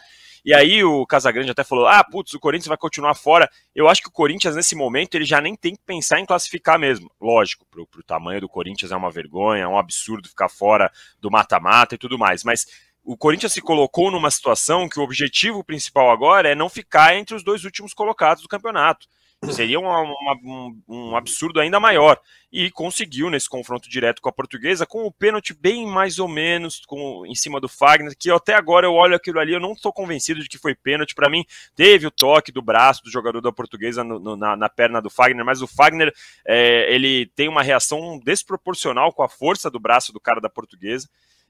E aí o Casagrande até falou: ah, putz, o Corinthians vai continuar fora. Eu acho que o Corinthians, nesse momento, ele já nem tem que pensar em classificar mesmo. Lógico, pro, pro tamanho do Corinthians é uma vergonha, é um absurdo ficar fora do mata-mata e tudo mais. Mas o Corinthians se colocou numa situação que o objetivo principal agora é não ficar entre os dois últimos colocados do campeonato. Seria uma, uma, um, um, absurdo ainda maior. E conseguiu nesse confronto direto com a portuguesa, com o pênalti bem mais ou menos com, em cima do Fagner, que até agora eu olho aquilo ali, eu não estou convencido de que foi pênalti. Para mim, teve o toque do braço do jogador da portuguesa no, no, na, na, perna do Fagner, mas o Fagner é, ele tem uma reação desproporcional com a força do braço do cara da portuguesa.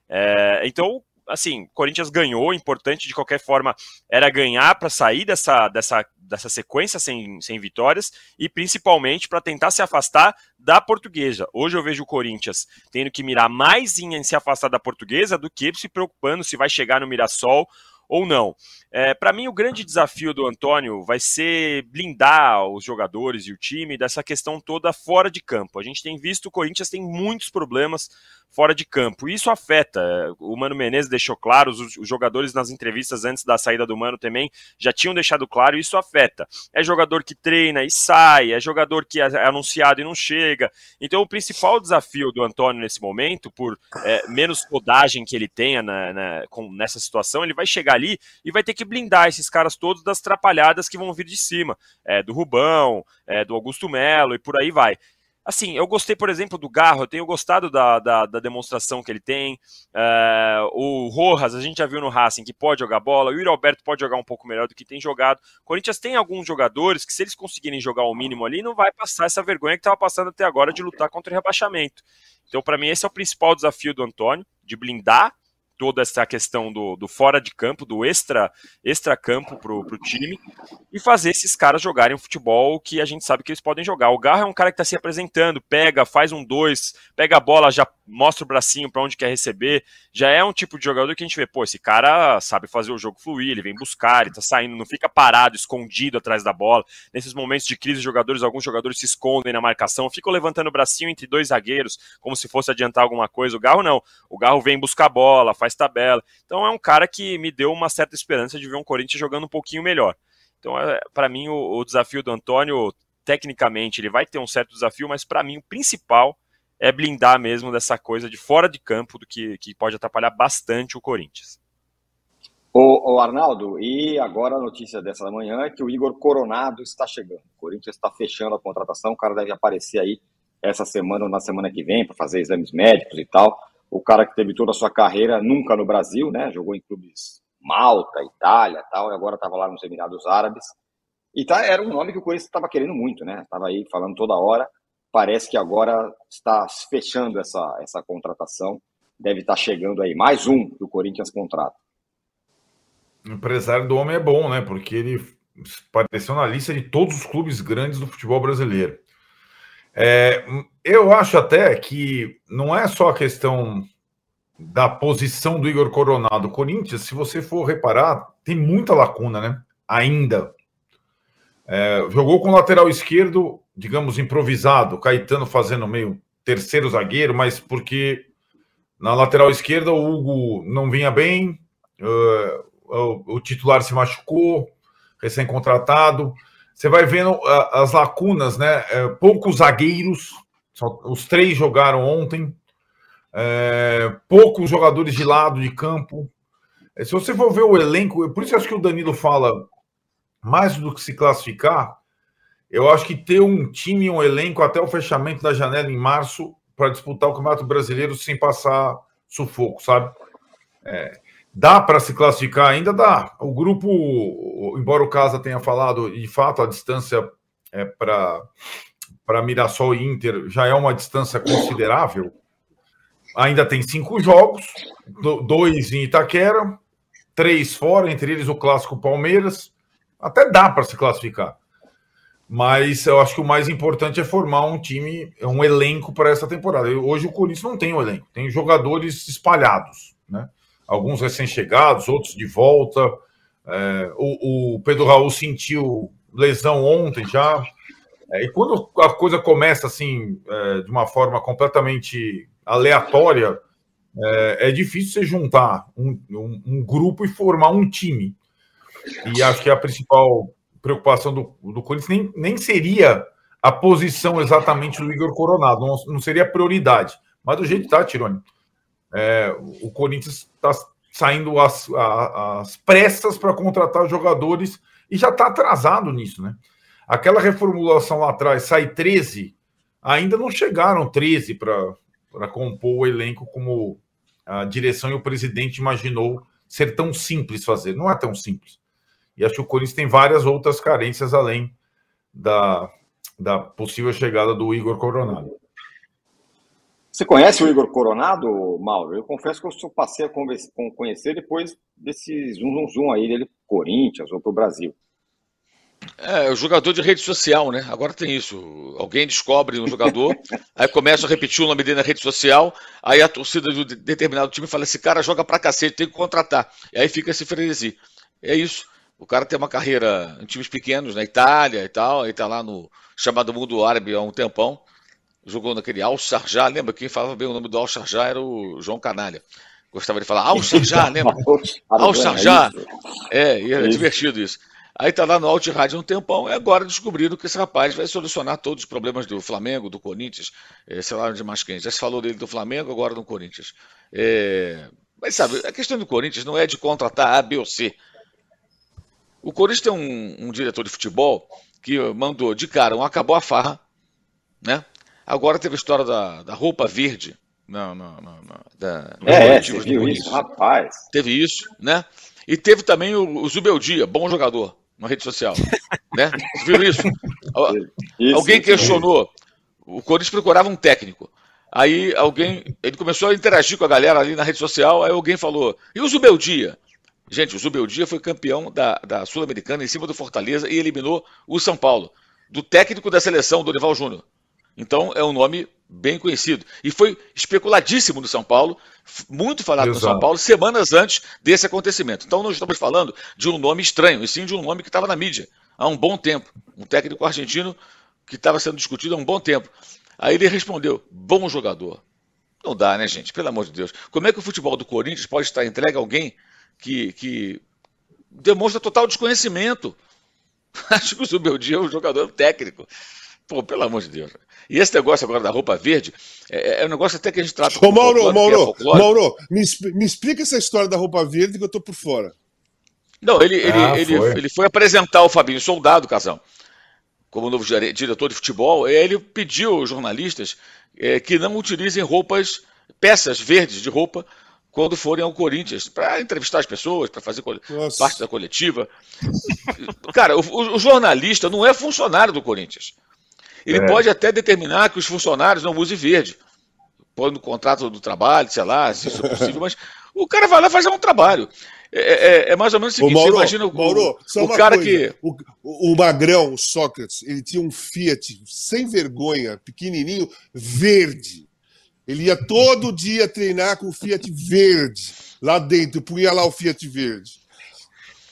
É, então assim, Corinthians ganhou, importante de qualquer forma era ganhar para sair dessa, dessa, dessa sequência sem, sem vitórias e principalmente para tentar se afastar da portuguesa. Hoje eu vejo o Corinthians tendo que mirar mais em se afastar da portuguesa do que se preocupando se vai chegar no Mirassol ou não. É, para mim, o grande desafio do Antônio vai ser blindar os jogadores e o time dessa questão toda fora de campo. A gente tem visto o Corinthians tem muitos problemas fora de campo. E isso afeta. O Mano Menezes deixou claro, os, os, jogadores nas entrevistas antes da saída do Mano também já tinham deixado claro, isso afeta. É jogador que treina e sai, é jogador que é anunciado e não chega. Então, o principal desafio do Antônio nesse momento, por é, menos rodagem que ele tenha na, na, com, nessa situação, ele vai chegar ali e vai ter que blindar esses caras todos das trapalhadas que vão vir de cima, é, do Rubão, é, do Augusto Melo e por aí vai. Assim, eu gostei, por exemplo, do Garro, eu tenho gostado da, da, da demonstração que ele tem. É, o Rojas, a gente já viu no Racing que pode jogar bola, o Yuri Alberto pode jogar um pouco melhor do que tem jogado. O Corinthians tem alguns jogadores que, se eles conseguirem jogar o mínimo ali, não vai passar essa vergonha que estava passando até agora de lutar contra o rebaixamento. Então, para mim, esse é o principal desafio do Antônio, de blindar toda essa questão do, do fora de campo, do extra, extra campo pro, pro time e fazer esses caras jogarem o futebol que a gente sabe que eles podem jogar. O Garro é um cara que está se apresentando, pega, faz um dois, pega a bola, já mostra o bracinho para onde quer receber. Já é um tipo de jogador que a gente vê, pô, esse cara sabe fazer o jogo fluir, ele vem buscar, ele tá saindo, não fica parado, escondido atrás da bola. Nesses momentos de crise, jogadores, alguns jogadores se escondem na marcação, ficam levantando o bracinho entre dois zagueiros, como se fosse adiantar alguma coisa. O Garro não. O Garro vem buscar bola, faz tabela. Então é um cara que me deu uma certa esperança de ver um Corinthians jogando um pouquinho melhor. Então, é, para mim, o, o desafio do Antônio, tecnicamente, ele vai ter um certo desafio, mas para mim o principal é blindar mesmo dessa coisa de fora de campo, do que, que pode atrapalhar bastante o Corinthians. O, o, Arnaldo, e agora a notícia dessa manhã é que o Igor Coronado está chegando. O Corinthians está fechando a contratação, o cara deve aparecer aí essa semana ou na semana que vem para fazer exames médicos e tal. O cara que teve toda a sua carreira nunca no Brasil, né? Jogou em clubes Malta, Itália tal, e agora estava lá nos Emirados Árabes. E tá, era um nome que o Corinthians estava querendo muito, né? Estava aí falando toda hora parece que agora está fechando essa, essa contratação. Deve estar chegando aí mais um que o Corinthians contrata. O empresário do homem é bom, né? Porque ele apareceu na lista de todos os clubes grandes do futebol brasileiro. É, eu acho até que não é só a questão da posição do Igor Coronado. O Corinthians, se você for reparar, tem muita lacuna, né? Ainda. É, jogou com lateral esquerdo, digamos, improvisado, Caetano fazendo meio terceiro zagueiro, mas porque na lateral esquerda o Hugo não vinha bem, uh, o, o, titular se machucou, recém-contratado. Você vai vendo uh, as lacunas, né? Uh, poucos zagueiros, só, os três jogaram ontem, poucos jogadores de lado de campo. Se você for ver o elenco, por isso acho que o Danilo fala mais do que se classificar. Eu acho que ter um time um elenco até o fechamento da janela em março para disputar o Campeonato Brasileiro sem passar sufoco, sabe? É, dá para se classificar ainda? Dá. O grupo, embora o Casa tenha falado, de fato, a distância é para Mirassol e Inter já é uma distância considerável ainda tem cinco jogos, dois em Itaquera, três fora, entre eles o clássico Palmeiras. Até dá para se classificar. Mas eu acho que o mais importante é formar um time, um elenco para essa temporada. Hoje o Corinthians não tem um elenco, tem jogadores espalhados, né? Alguns recém-chegados, outros de volta. É, o, o, Pedro Raul sentiu lesão ontem já. É, e quando a coisa começa assim, é, de uma forma completamente aleatória, é, é difícil você juntar um, um, um, grupo e formar um time. E acho que a principal preocupação do, do Corinthians nem, nem seria a posição exatamente do Igor Coronado, não, não seria prioridade. Mas do jeito que tá, Tirone, é, o Corinthians está saindo às, às pressas para contratar jogadores e já está atrasado nisso, né? Aquela reformulação lá atrás, sai 13, ainda não chegaram 13 para para compor o elenco como a direção e o presidente imaginou ser tão simples fazer. Não é tão simples. E acho que o Corinthians tem várias outras carências além da, da possível chegada do Igor Coronado. Você conhece o Igor Coronado, Mauro? Eu confesso que eu só passei a conhecer depois desse zoom, zoom, zoom aí dele Corinthians ou para o Brasil. É, o jogador de rede social, né? Agora tem isso. Alguém descobre um jogador, aí começa a repetir o nome dele na rede social, aí a torcida de determinado time fala: esse cara joga pra cacete, tem que contratar. E aí fica esse frenesi. É isso. O cara tem uma carreira em times pequenos, na Itália e tal, aí tá lá no chamado mundo árabe há um tempão. Jogou naquele Al Sharjah, lembra? Quem falava bem o nome do Al Sharjah era o João Canalha. Gostava de falar Al Sharjah, lembra? Al Sharjah. É, e era divertido isso. Aí tá lá no Alt Rádio um tempão, e agora descobriram que esse rapaz vai solucionar todos os problemas do Flamengo, do Corinthians, é, sei lá onde mais quem. Já se falou dele do Flamengo, agora do Corinthians. É, mas sabe, a questão do Corinthians não é de contratar A, B ou C. O Corinthians tem um, um diretor de futebol que mandou de cara um acabou a farra, né? Agora teve a história da, da roupa verde. Não, não, não, não da, é, é, você viu isso, rapaz. Teve isso, né? E teve também o, o Zubeldia, bom jogador na rede social. né? Viu isso? isso alguém questionou. O Corinthians procurava um técnico. Aí alguém. Ele começou a interagir com a galera ali na rede social. Aí alguém falou: e o Zubeldia? Gente, o Zubeldia foi campeão da, da Sul-Americana em cima do Fortaleza e eliminou o São Paulo. Do técnico da seleção, Dorival Júnior. Então é um nome bem conhecido. E foi especuladíssimo no São Paulo, muito falado Exato. no São Paulo, semanas antes desse acontecimento. Então não estamos falando de um nome estranho, e sim de um nome que estava na mídia há um bom tempo. Um técnico argentino que estava sendo discutido há um bom tempo. Aí ele respondeu: bom jogador. Não dá, né, gente? Pelo amor de Deus. Como é que o futebol do Corinthians pode estar entregue a alguém que, que demonstra total desconhecimento? Acho que o Zubeldia é um jogador técnico. Pô, pelo amor de Deus. E esse negócio agora da roupa verde é, é um negócio até que a gente trata Ô, Mauro, folclore, Mauro, é Mauro, me, me explica essa história da roupa verde que eu tô por fora. Não, ele, ele, ah, ele, foi. ele foi apresentar o Fabinho Soldado, Casão, como novo diretor de futebol. Ele pediu aos jornalistas é, que não utilizem roupas, peças verdes de roupa, quando forem ao Corinthians, para entrevistar as pessoas, para fazer Nossa. parte da coletiva. Cara, o, o, jornalista não é funcionário do Corinthians. Ele é. pode até determinar que os funcionários não usem verde. Põe no contrato do trabalho, sei lá, se isso é possível, mas o cara vai lá fazer um trabalho. É, é, é, mais ou menos o seguinte: Ô, Mauro, você imagina o, Mauro, o cara coisa. que. O, o, Magrão, o Sócrates, ele tinha um Fiat sem vergonha, pequenininho, verde. Ele ia todo dia treinar com o Fiat verde lá dentro, punha lá o Fiat verde.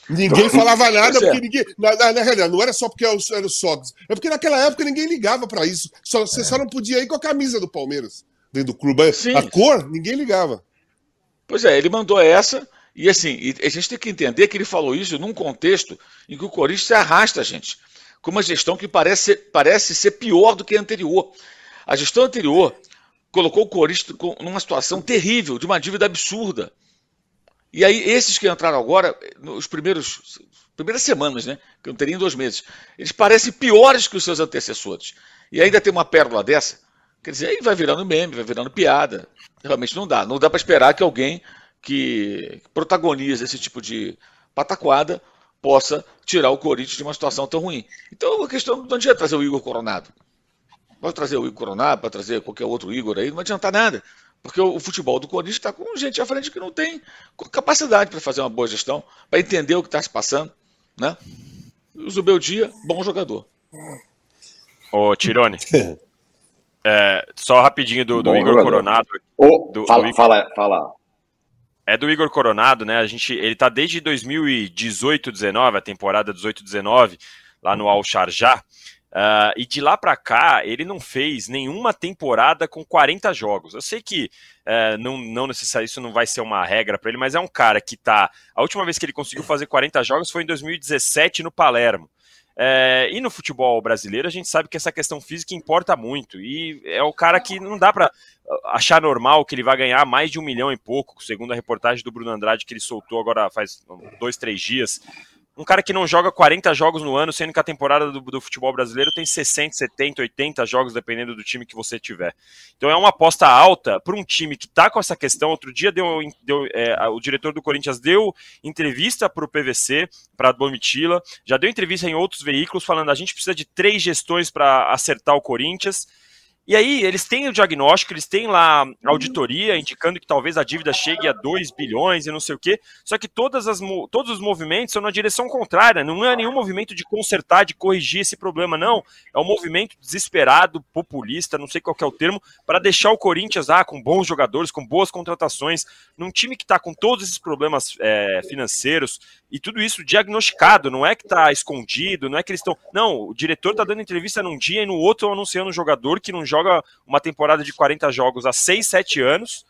Ninguém falava nada, porque ninguém. Na, na, na, realidade, não era só porque era o, era Sócrates. É porque naquela época ninguém ligava para isso. Só, você é. só não podia ir com a camisa do Palmeiras dentro do clube. Sim. A cor, ninguém ligava. Pois é, ele mandou essa. E assim, a gente tem que entender que ele falou isso num contexto em que o Corinthians se arrasta, gente, com uma gestão que parece, parece ser pior do que a anterior. A gestão anterior colocou o Corinthians numa situação terrível, de uma dívida absurda. E aí, esses que entraram agora, nos primeiros primeiras semanas, né? Que não teriam dois meses, eles parecem piores que os seus antecessores. E ainda tem uma pérola dessa, quer dizer, aí vai virando meme, vai virando piada. Realmente não dá. Não dá para esperar que alguém que protagoniza esse tipo de pataquada possa tirar o Corinthians de uma situação tão ruim. Então a questão não adianta trazer o Igor Coronado. Pode trazer o Igor Coronado, pode trazer qualquer outro Igor aí, não adianta nada. Porque o, futebol do Corinthians está com gente à frente que não tem capacidade para fazer uma boa gestão, para entender o que está se passando. Né? O Zubeldia, bom jogador. Ô, Tirone. é, só rapidinho do, do Igor jogador. Coronado. Oh, do, fala, do Igor... fala, fala. É do Igor Coronado, né? A gente, ele tá desde 2018, 19, a temporada 18, 19, lá no Al Sharjah. Uh, e de lá para cá, ele não fez nenhuma temporada com 40 jogos. Eu sei que uh, não, não necessariamente isso não vai ser uma regra para ele, mas é um cara que tá. A última vez que ele conseguiu fazer 40 jogos foi em 2017 no Palermo. Uh, e no futebol brasileiro a gente sabe que essa questão física importa muito. E é o cara que não dá para achar normal que ele vai ganhar mais de um milhão e pouco, segundo a reportagem do Bruno Andrade que ele soltou agora faz dois, três dias um cara que não joga 40 jogos no ano, sendo que a temporada do, do, futebol brasileiro tem 60, 70, 80 jogos, dependendo do time que você tiver. Então é uma aposta alta para um time que está com essa questão. Outro dia deu, deu é, o diretor do Corinthians deu entrevista para o PVC, para a Domitila, já deu entrevista em outros veículos falando a gente precisa de três gestões para acertar o Corinthians. E aí, eles têm o diagnóstico, eles têm lá auditoria indicando que talvez a dívida chegue a 2 bilhões e não sei o quê. Só que todas as, todos os movimentos são na direção contrária. Não é nenhum movimento de consertar, de corrigir esse problema, não. É um movimento desesperado, populista, não sei qual é o termo, para deixar o Corinthians ah, com bons jogadores, com boas contratações, num time que está com todos esses problemas é, financeiros e tudo isso diagnosticado. Não é que está escondido, não é que eles estão. Não, o diretor está dando entrevista num dia e no outro anunciando um jogador que não joga joga uma temporada de 40 jogos há 6, 7 anos,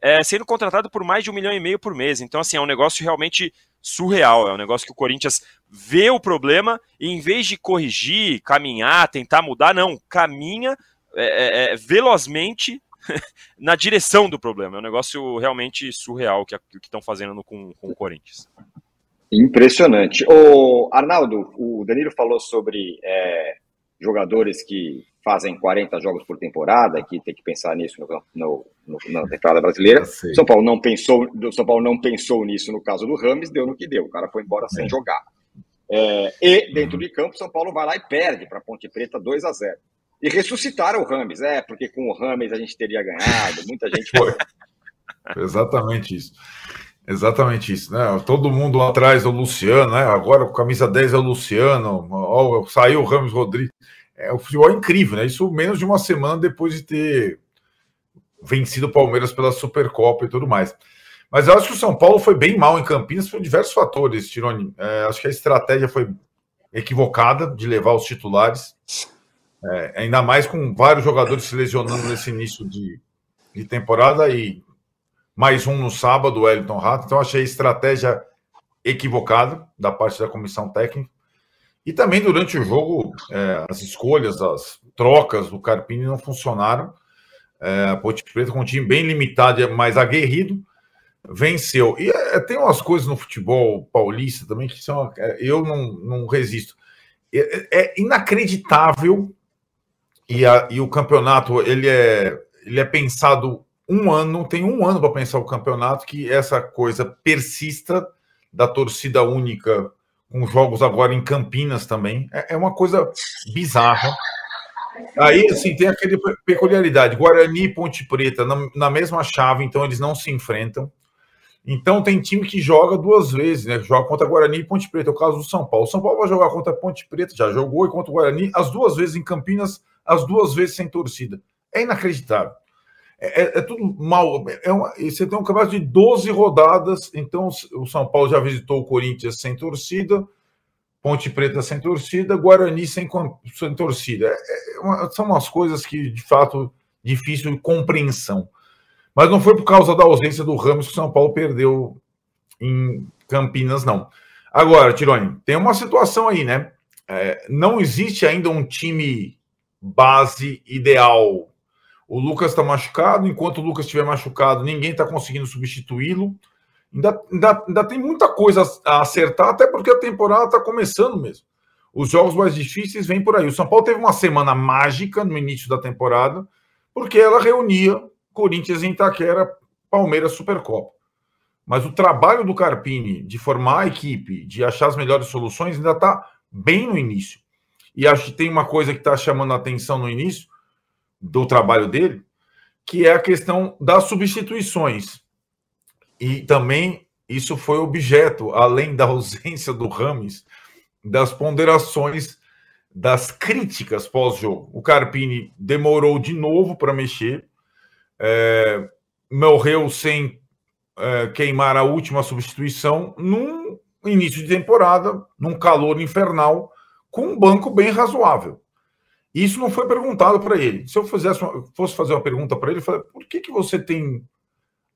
é, sendo contratado por mais de um milhão e meio por mês. Então, assim, é um negócio realmente surreal. É um negócio que o Corinthians vê o problema e, em vez de corrigir, caminhar, tentar mudar, não, caminha é, é, é velozmente na direção do problema. É um negócio realmente surreal que estão fazendo com, com o Corinthians. Impressionante. O Arnaldo, o Danilo falou sobre é, jogadores que fazem 40 jogos por temporada, que tem que pensar nisso no, no, no, na temporada brasileira. São Paulo não pensou, São Paulo não pensou nisso no caso do Rames, deu no que deu. O cara foi embora sem é. jogar. É, e dentro de campo, São Paulo vai lá e perde para Ponte Preta 2 a 0 E ressuscitaram o Rames, é, porque com o Rames a gente teria ganhado, muita gente foi. Exatamente isso. Exatamente isso, né? Todo mundo atrás do Luciano, né? Agora com camisa 10 é o Luciano, ó, saiu o Ramos Rodrigues. É, o futebol é incrível, né? Isso menos de uma semana depois de ter vencido o Palmeiras pela Supercopa e tudo mais. Mas eu acho que o São Paulo foi bem mal em Campinas por diversos fatores, Tironi. É, acho que a estratégia foi equivocada de levar os titulares, é, ainda mais com vários jogadores se lesionando nesse início de, de temporada e mais um no sábado, o Wellington Rato. Então, achei a estratégia equivocada da parte da comissão técnica. E também durante o jogo, é, as escolhas, as trocas do Carpini não funcionaram. É, a Ponte Preta, com um time bem limitado, mas aguerrido, venceu. E é, tem umas coisas no futebol paulista também que são. É, eu não, não resisto. É, é inacreditável e, a, e o campeonato ele é, ele é pensado um ano, tem um ano para pensar o campeonato, que essa coisa persista da torcida única com jogos agora em Campinas também. É, é uma coisa bizarra. Aí, assim, tem aquele peculiaridade. Guarani e Ponte Preta na, na, mesma chave, então eles não se enfrentam. Então tem time que joga duas vezes, né? Joga contra Guarani e Ponte Preta. É o caso do São Paulo. O São Paulo vai jogar contra Ponte Preta, já jogou, e contra o Guarani, as duas vezes em Campinas, as duas vezes sem torcida. É inacreditável. É, é, é tudo mal. É uma, você tem um campeonato de 12 rodadas, então o São Paulo já visitou o Corinthians sem torcida, Ponte Preta sem torcida, Guarani sem, sem torcida. É, é uma, são umas coisas que, de fato, difícil de compreensão. Mas não foi por causa da ausência do Ramos que o São Paulo perdeu em Campinas, não. Agora, Tironi, tem uma situação aí, né? É, não existe ainda um time base ideal. O Lucas está machucado, enquanto o Lucas estiver machucado, ninguém está conseguindo substituí-lo. Ainda, ainda, ainda tem muita coisa a acertar, até porque a temporada está começando mesmo. Os jogos mais difíceis vêm por aí. O São Paulo teve uma semana mágica no início da temporada, porque ela reunia Corinthians em Itaquera, Palmeiras Supercopa. Mas o trabalho do Carpini de formar a equipe, de achar as melhores soluções, ainda está bem no início. E acho que tem uma coisa que está chamando a atenção no início do trabalho dele, que é a questão das substituições. E também isso foi objeto, além da ausência do Rames, das ponderações, das críticas pós-jogo. O Carpini demorou de novo para mexer, é, morreu sem é, queimar a última substituição num início de temporada, num calor infernal, com um banco bem razoável. Isso não foi perguntado para ele. Se eu fizesse fosse fazer uma pergunta para ele, eu falei, por que, que você tem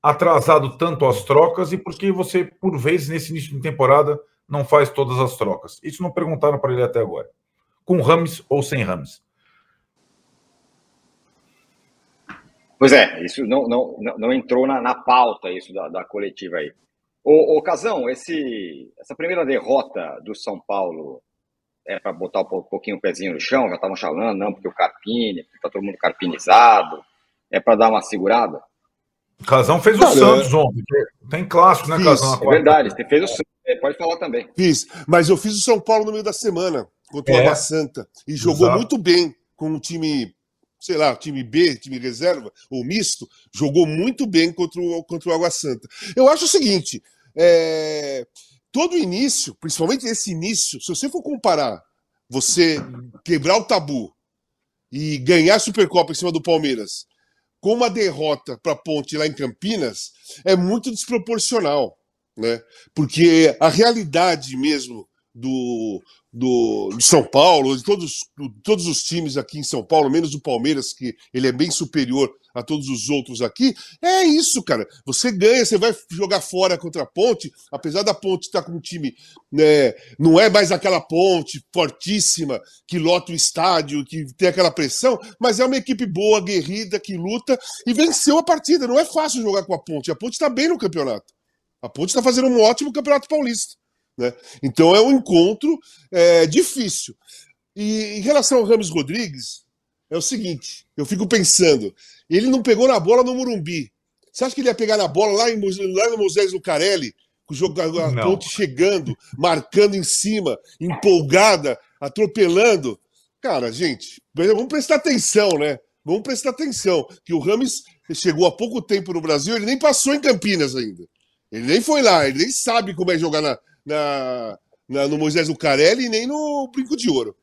atrasado tanto as trocas e por que você, por vezes, nesse início de temporada, não faz todas as trocas? Isso não perguntaram para ele até agora. Com Rames ou sem Rames. Pois é, isso não, não, não entrou na, na pauta isso da, da coletiva aí. Ô Casão, esse, essa primeira derrota do São Paulo é para botar um pouquinho o pezinho no chão, já estavam falando, não, porque o Carpini, está todo mundo carpinizado, é para dar uma segurada? O Casão fez o Santos ontem, tem clássico, né, Casão? É verdade, você fez o Santos, é, pode falar também. Fiz, mas eu fiz o São Paulo no meio da semana, contra o é. Água Santa, e jogou Exato. muito bem com um time sei lá, time B, time reserva, ou misto, jogou muito bem contra o, contra o Água Santa. Eu acho o seguinte: é, todo início, principalmente esse início, se você for comparar você quebrar o tabu e ganhar a Supercopa em cima do Palmeiras com uma derrota para a Ponte lá em Campinas, é muito desproporcional. Né? Porque a realidade mesmo do, do, de São Paulo, de todos, todos os times aqui em São Paulo, menos o Palmeiras, que ele é bem superior a todos os outros aqui. É isso, cara. Você ganha, você vai jogar fora contra a Ponte, apesar da Ponte estar com um time, né, não é mais aquela Ponte fortíssima que lota o estádio, que tem aquela pressão, mas é uma equipe boa, guerrida, que luta e venceu a partida. Não é fácil jogar com a Ponte. A Ponte está bem no campeonato. A Ponte está fazendo um ótimo campeonato paulista. Né? Então é um encontro é, difícil. E em relação ao Rames Rodrigues, é o seguinte: eu fico pensando, ele não pegou na bola no Murumbi. Você acha que ele ia pegar na bola lá, em, lá no Moisés Lucarelli, com o jogador a ponte chegando, marcando em cima, empolgada, atropelando? Cara, gente, vamos prestar atenção, né? Vamos prestar atenção, que o Rames chegou há pouco tempo no Brasil, ele nem passou em Campinas ainda. Ele nem foi lá, ele nem sabe como é jogar na, na, na, no Moisés Lucarelli, nem no Brinco de Ouro.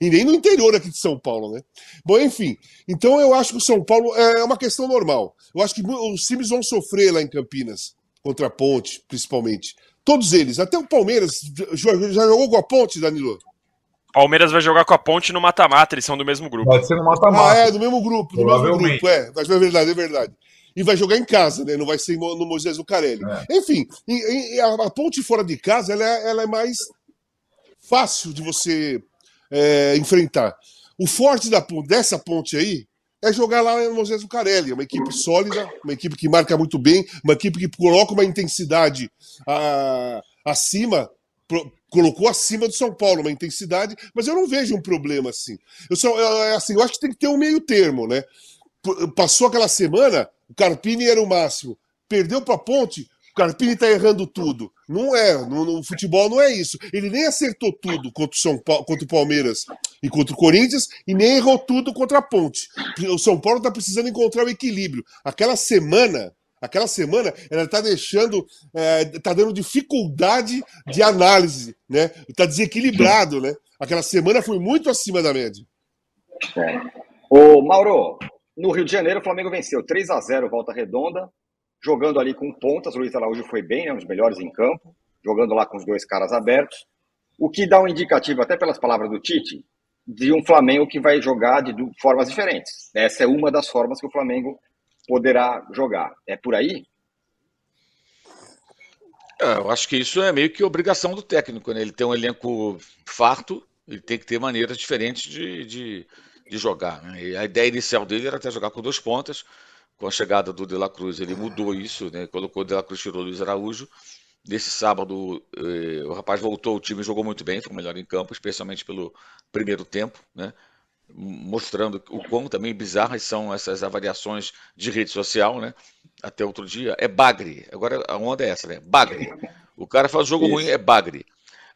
E nem no interior aqui de São Paulo, né? Bom, enfim. Então eu acho que o São Paulo é uma questão normal. Eu acho que os times vão sofrer lá em Campinas, contra a Ponte, principalmente. Todos eles. Até o Palmeiras já, já jogou com a Ponte, Danilo? Palmeiras vai jogar com a Ponte no mata-mata, eles são do mesmo grupo. Pode ser no mata-mata. Ah, é, do mesmo grupo, do mesmo grupo, é. Mas é verdade, é verdade e vai jogar em casa, né? Não vai ser no Moisés Lucarelli. É. Enfim, a, ponte fora de casa ela é, ela é mais fácil de você é, enfrentar. O forte da, dessa ponte aí é jogar lá no Moisés Lucarelli, uma equipe sólida, uma equipe que marca muito bem, uma equipe que coloca uma intensidade a, acima, colocou acima do São Paulo uma intensidade, mas eu não vejo um problema assim. Eu, só, eu, assim, eu acho que tem que ter um meio termo, né? Passou aquela semana, o Carpini era o máximo. Perdeu para a ponte, o Carpini está errando tudo. Não é, no, no, futebol não é isso. Ele nem acertou tudo contra o, São Paulo, contra o Palmeiras e contra o Corinthians e nem errou tudo contra a ponte. O São Paulo está precisando encontrar o equilíbrio. Aquela semana, Aquela semana ela está deixando, está é, dando dificuldade de análise, né? Está desequilibrado, né? Aquela semana foi muito acima da média. É. Ô, Mauro, no Rio de Janeiro o Flamengo venceu 3 a 0 volta redonda, jogando ali com pontas. O Luiz Araújo foi bem, né, um dos melhores em campo, jogando lá com os dois caras abertos. O que dá um indicativo, até pelas palavras do Tite, de um Flamengo que vai jogar de formas diferentes. Essa é uma das formas que o Flamengo poderá jogar. É por aí? É, eu acho que isso é meio que obrigação do técnico, né? Ele tem um elenco farto, ele tem que ter maneiras diferentes de, de, de jogar. Né? E a ideia inicial dele era até jogar com duas pontas. Com a chegada do De La Cruz, ele mudou isso, né? Colocou o De La Cruz, tirou o Luiz Araújo. Nesse sábado, eh, o rapaz voltou, o time jogou muito bem, foi o melhor em campo, especialmente pelo primeiro tempo, né? mostrando o quão também bizarras são essas avaliações de rede social, né? Até outro dia, é bagre. Agora a onda é essa, né? Bagre. O cara faz jogo Isso. ruim, é bagre.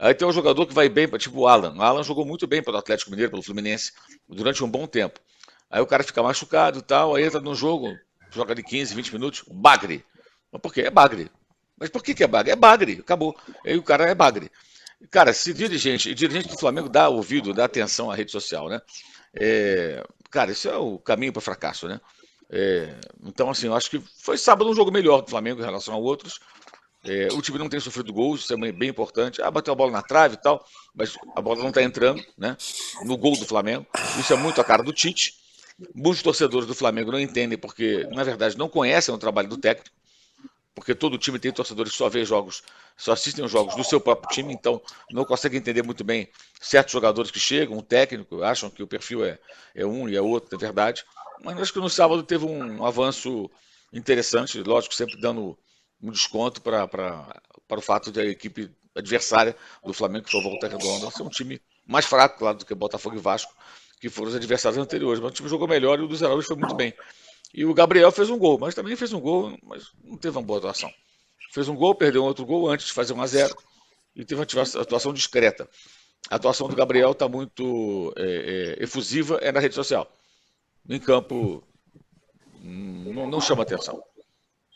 Aí tem um jogador que vai bem, tipo o Alan. O Alan jogou muito bem pelo Atlético Mineiro, pelo Fluminense, durante um bom tempo. Aí o cara fica machucado e tal, aí entra no jogo, joga de 15, 20 minutos, bagre. Mas por quê? É bagre. Mas por que, que é bagre? É bagre, acabou. Aí o cara é bagre. Cara, se dirigente, dirigente do Flamengo dá ouvido, dá atenção à rede social, né? É, cara, isso é o caminho para fracasso, né? É, então, assim, eu acho que foi sábado um jogo melhor do Flamengo em relação a outros. É, o time não tem sofrido gols, isso é bem importante. Ah, bateu a bola na trave e tal, mas a bola não está entrando, né? No gol do Flamengo. Isso é muito a cara do Tite. Muitos torcedores do Flamengo não entendem porque, na verdade, não conhecem o trabalho do técnico porque todo time tem torcedores que só vê jogos, só assistem os jogos do seu próprio time, então não consegue entender muito bem certos jogadores que chegam, o técnico, acham que o perfil é, é um e é outro, é verdade. Mas acho que no sábado teve um avanço interessante, lógico, sempre dando um desconto para o fato de a equipe adversária do Flamengo, que foi Volta Redonda, ser um time mais fraco, claro, do que Botafogo e Vasco, que foram os adversários anteriores. Mas o time jogou melhor e o dos Araújo foi muito bem. E o Gabriel fez um gol, mas também fez um gol, mas não teve uma boa atuação. Fez um gol, perdeu um outro gol antes de fazer 1 a 0 e teve uma atuação discreta. A atuação do Gabriel está muito é, é, efusiva, é na rede social. Em campo, não, não chama atenção.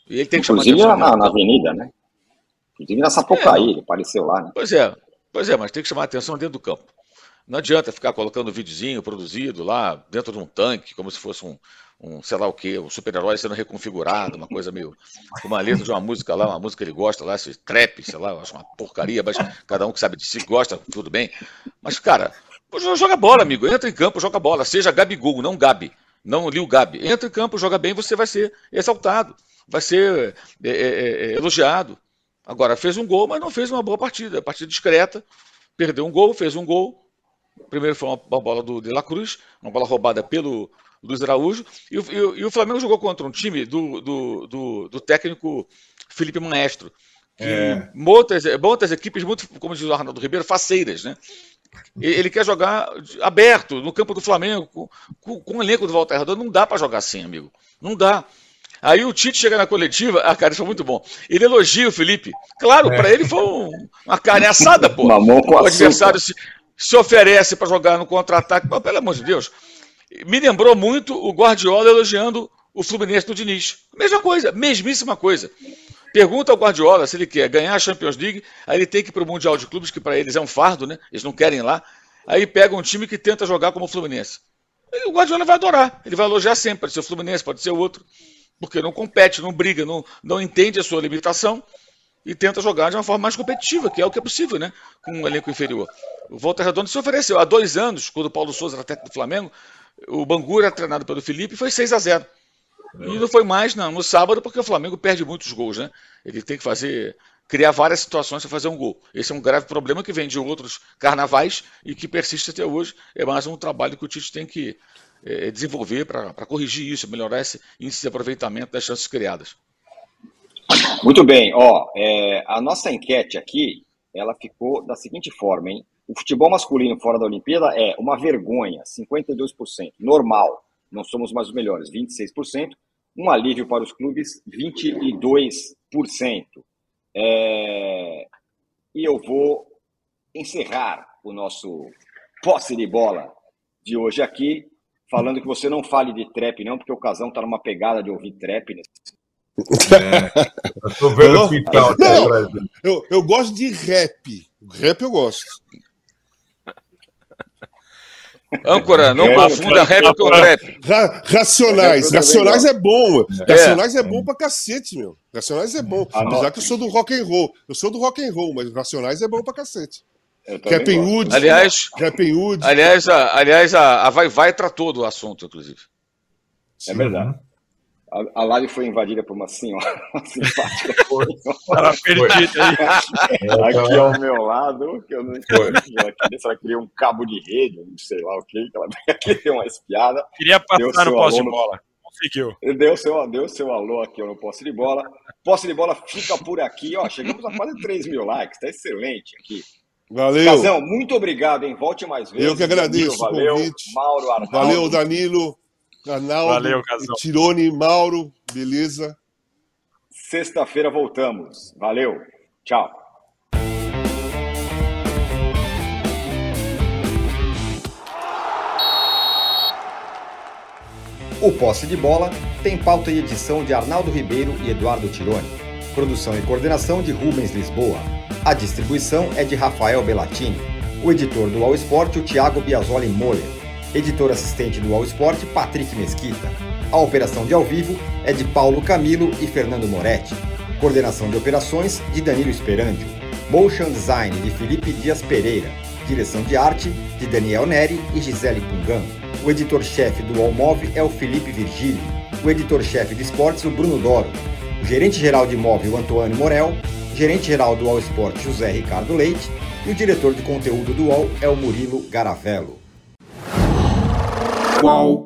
E ele tem que chamar Inclusive atenção. Na, na avenida, né? Inclusive na Sapucaí, é, ele apareceu lá. Né? Pois é, pois é, mas tem que chamar atenção dentro do campo. Não adianta ficar colocando videozinho produzido lá dentro de um tanque, como se fosse um, um sei lá o que, um super-herói sendo reconfigurado, uma coisa meio. uma letra de uma música lá, uma música que ele gosta lá, esse trap, sei lá, eu acho uma porcaria, mas cada um que sabe de si gosta, tudo bem. Mas, cara, joga bola, amigo, entra em campo, joga bola, seja Gabigol, não Gabi, não Lil Gabi. Entra em campo, joga bem, você vai ser exaltado, vai ser é, é, é, elogiado. Agora, fez um gol, mas não fez uma boa partida, partida discreta, perdeu um gol, fez um gol. Primeiro foi uma, uma bola do De La Cruz, uma bola roubada pelo Luiz Araújo. E, e, e, o Flamengo jogou contra um time do, do, do, do técnico Felipe Maestro. Que é. monta, monta as equipes muito, como diz o Arnaldo Ribeiro, faceiras, né? Ele quer jogar aberto no campo do Flamengo, com, com, com o elenco do Walter Redondo. Não dá para jogar assim, amigo. Não dá. Aí o Tite chega na coletiva, ah, cara, isso foi muito bom. Ele elogia o Felipe. Claro, é. para ele foi um, uma carne assada, pô. o adversário se, se oferece para jogar no contra-ataque. Pelo amor de Deus. Me lembrou muito o Guardiola elogiando o Fluminense do Diniz. Mesma coisa, mesmíssima coisa. Pergunta ao Guardiola se ele quer ganhar a Champions League, aí ele tem que ir para o Mundial de Clubes, que para eles é um fardo, né? Eles não querem ir lá. Aí pega um time que tenta jogar como o Fluminense. E o Guardiola vai adorar, ele vai elogiar sempre, pode ser o Fluminense, pode ser o outro, porque não compete, não briga, não, não entende a sua limitação e tenta jogar de uma forma mais competitiva, que é o que é possível, né? Com um elenco inferior. O Volta Redondo se ofereceu há dois anos, quando o Paulo Souza era técnico do Flamengo, o Bangu era treinado pelo Felipe e foi 6 a 0 E não foi mais não, no sábado, porque o Flamengo perde muitos gols, né? Ele tem que fazer, criar várias situações para fazer um gol. Esse é um grave problema que vem de outros carnavais e que persiste até hoje. É mais um trabalho que o Tite tem que é, desenvolver para corrigir isso, melhorar esse índice de aproveitamento das chances criadas. Muito bem, ó, é, a nossa enquete aqui, ela ficou da seguinte forma, hein? O futebol masculino fora da Olimpíada é uma vergonha, 52%. Normal, não somos mais os melhores, 26%. Um alívio para os clubes, 22%. É... E eu vou encerrar o nosso posse de bola de hoje aqui, falando que você não fale de trap, não, porque o Casão está numa pegada de ouvir trap nesse É, eu tô vendo aqui não. Eu, eu gosto de rap. Rap eu gosto. Âncora, não É, confunda rap com rap. Ra- racionais. Também Racionais é bom. É. Racionais é bom pra cacete, meu. Racionais é bom. Ah. Apesar que eu sou do rock and roll. Eu sou do rock and roll, mas Racionais é bom pra cacete. Eu também Cap'n gosto. Wood. Aliás, Rapping Wood. aliás, a, aliás, a, a Vai Vai tratou do assunto, inclusive. É verdade. A, a live foi invadida por uma senhora uma simpática. Tava perdido aí. aqui ao meu lado, que eu não entendi. Ela queria, se ela queria um cabo de rede, não sei lá o que, que ela deu uma espiada. Queria passar no seu posse de bola. Conseguiu. Deu seu, deu seu alô aqui no posse de bola. Posse de bola fica por aqui, ó. Chegamos a quase 3 mil likes, tá excelente aqui. Valeu. Casão, muito obrigado, hein? Volte mais vezes. Eu que agradeço Danilo, o valeu. convite. Mauro, Arnaldo. Valeu, Danilo. Arnaldo. Valeu, Casão. Tirone, Mauro. Beleza. Sexta-feira voltamos. Valeu. Tchau. O Posse de Bola tem pauta e edição de Arnaldo Ribeiro e Eduardo Tironi. Produção e coordenação de Rubens Lisboa. A distribuição é de Rafael Bellatini. O editor do All Sport, o Thiago Biasoli Moller. Editor assistente do All Sport, Patrick Mesquita. A operação de ao vivo é de Paulo Camilo e Fernando Moretti. Coordenação de operações de Danilo Esperandio. Motion Design de Felipe Dias Pereira. Direção de arte de Daniel Neri e Gisele Pungan. O editor-chefe do Allmove é o Felipe Virgílio. O editor-chefe de esportes, o Bruno Doro. O gerente-geral de imóvel, Antônio Morel. Gerente-geral do All Sport, José Ricardo Leite. E o diretor de conteúdo do UOL é o Murilo Garavello. Qual?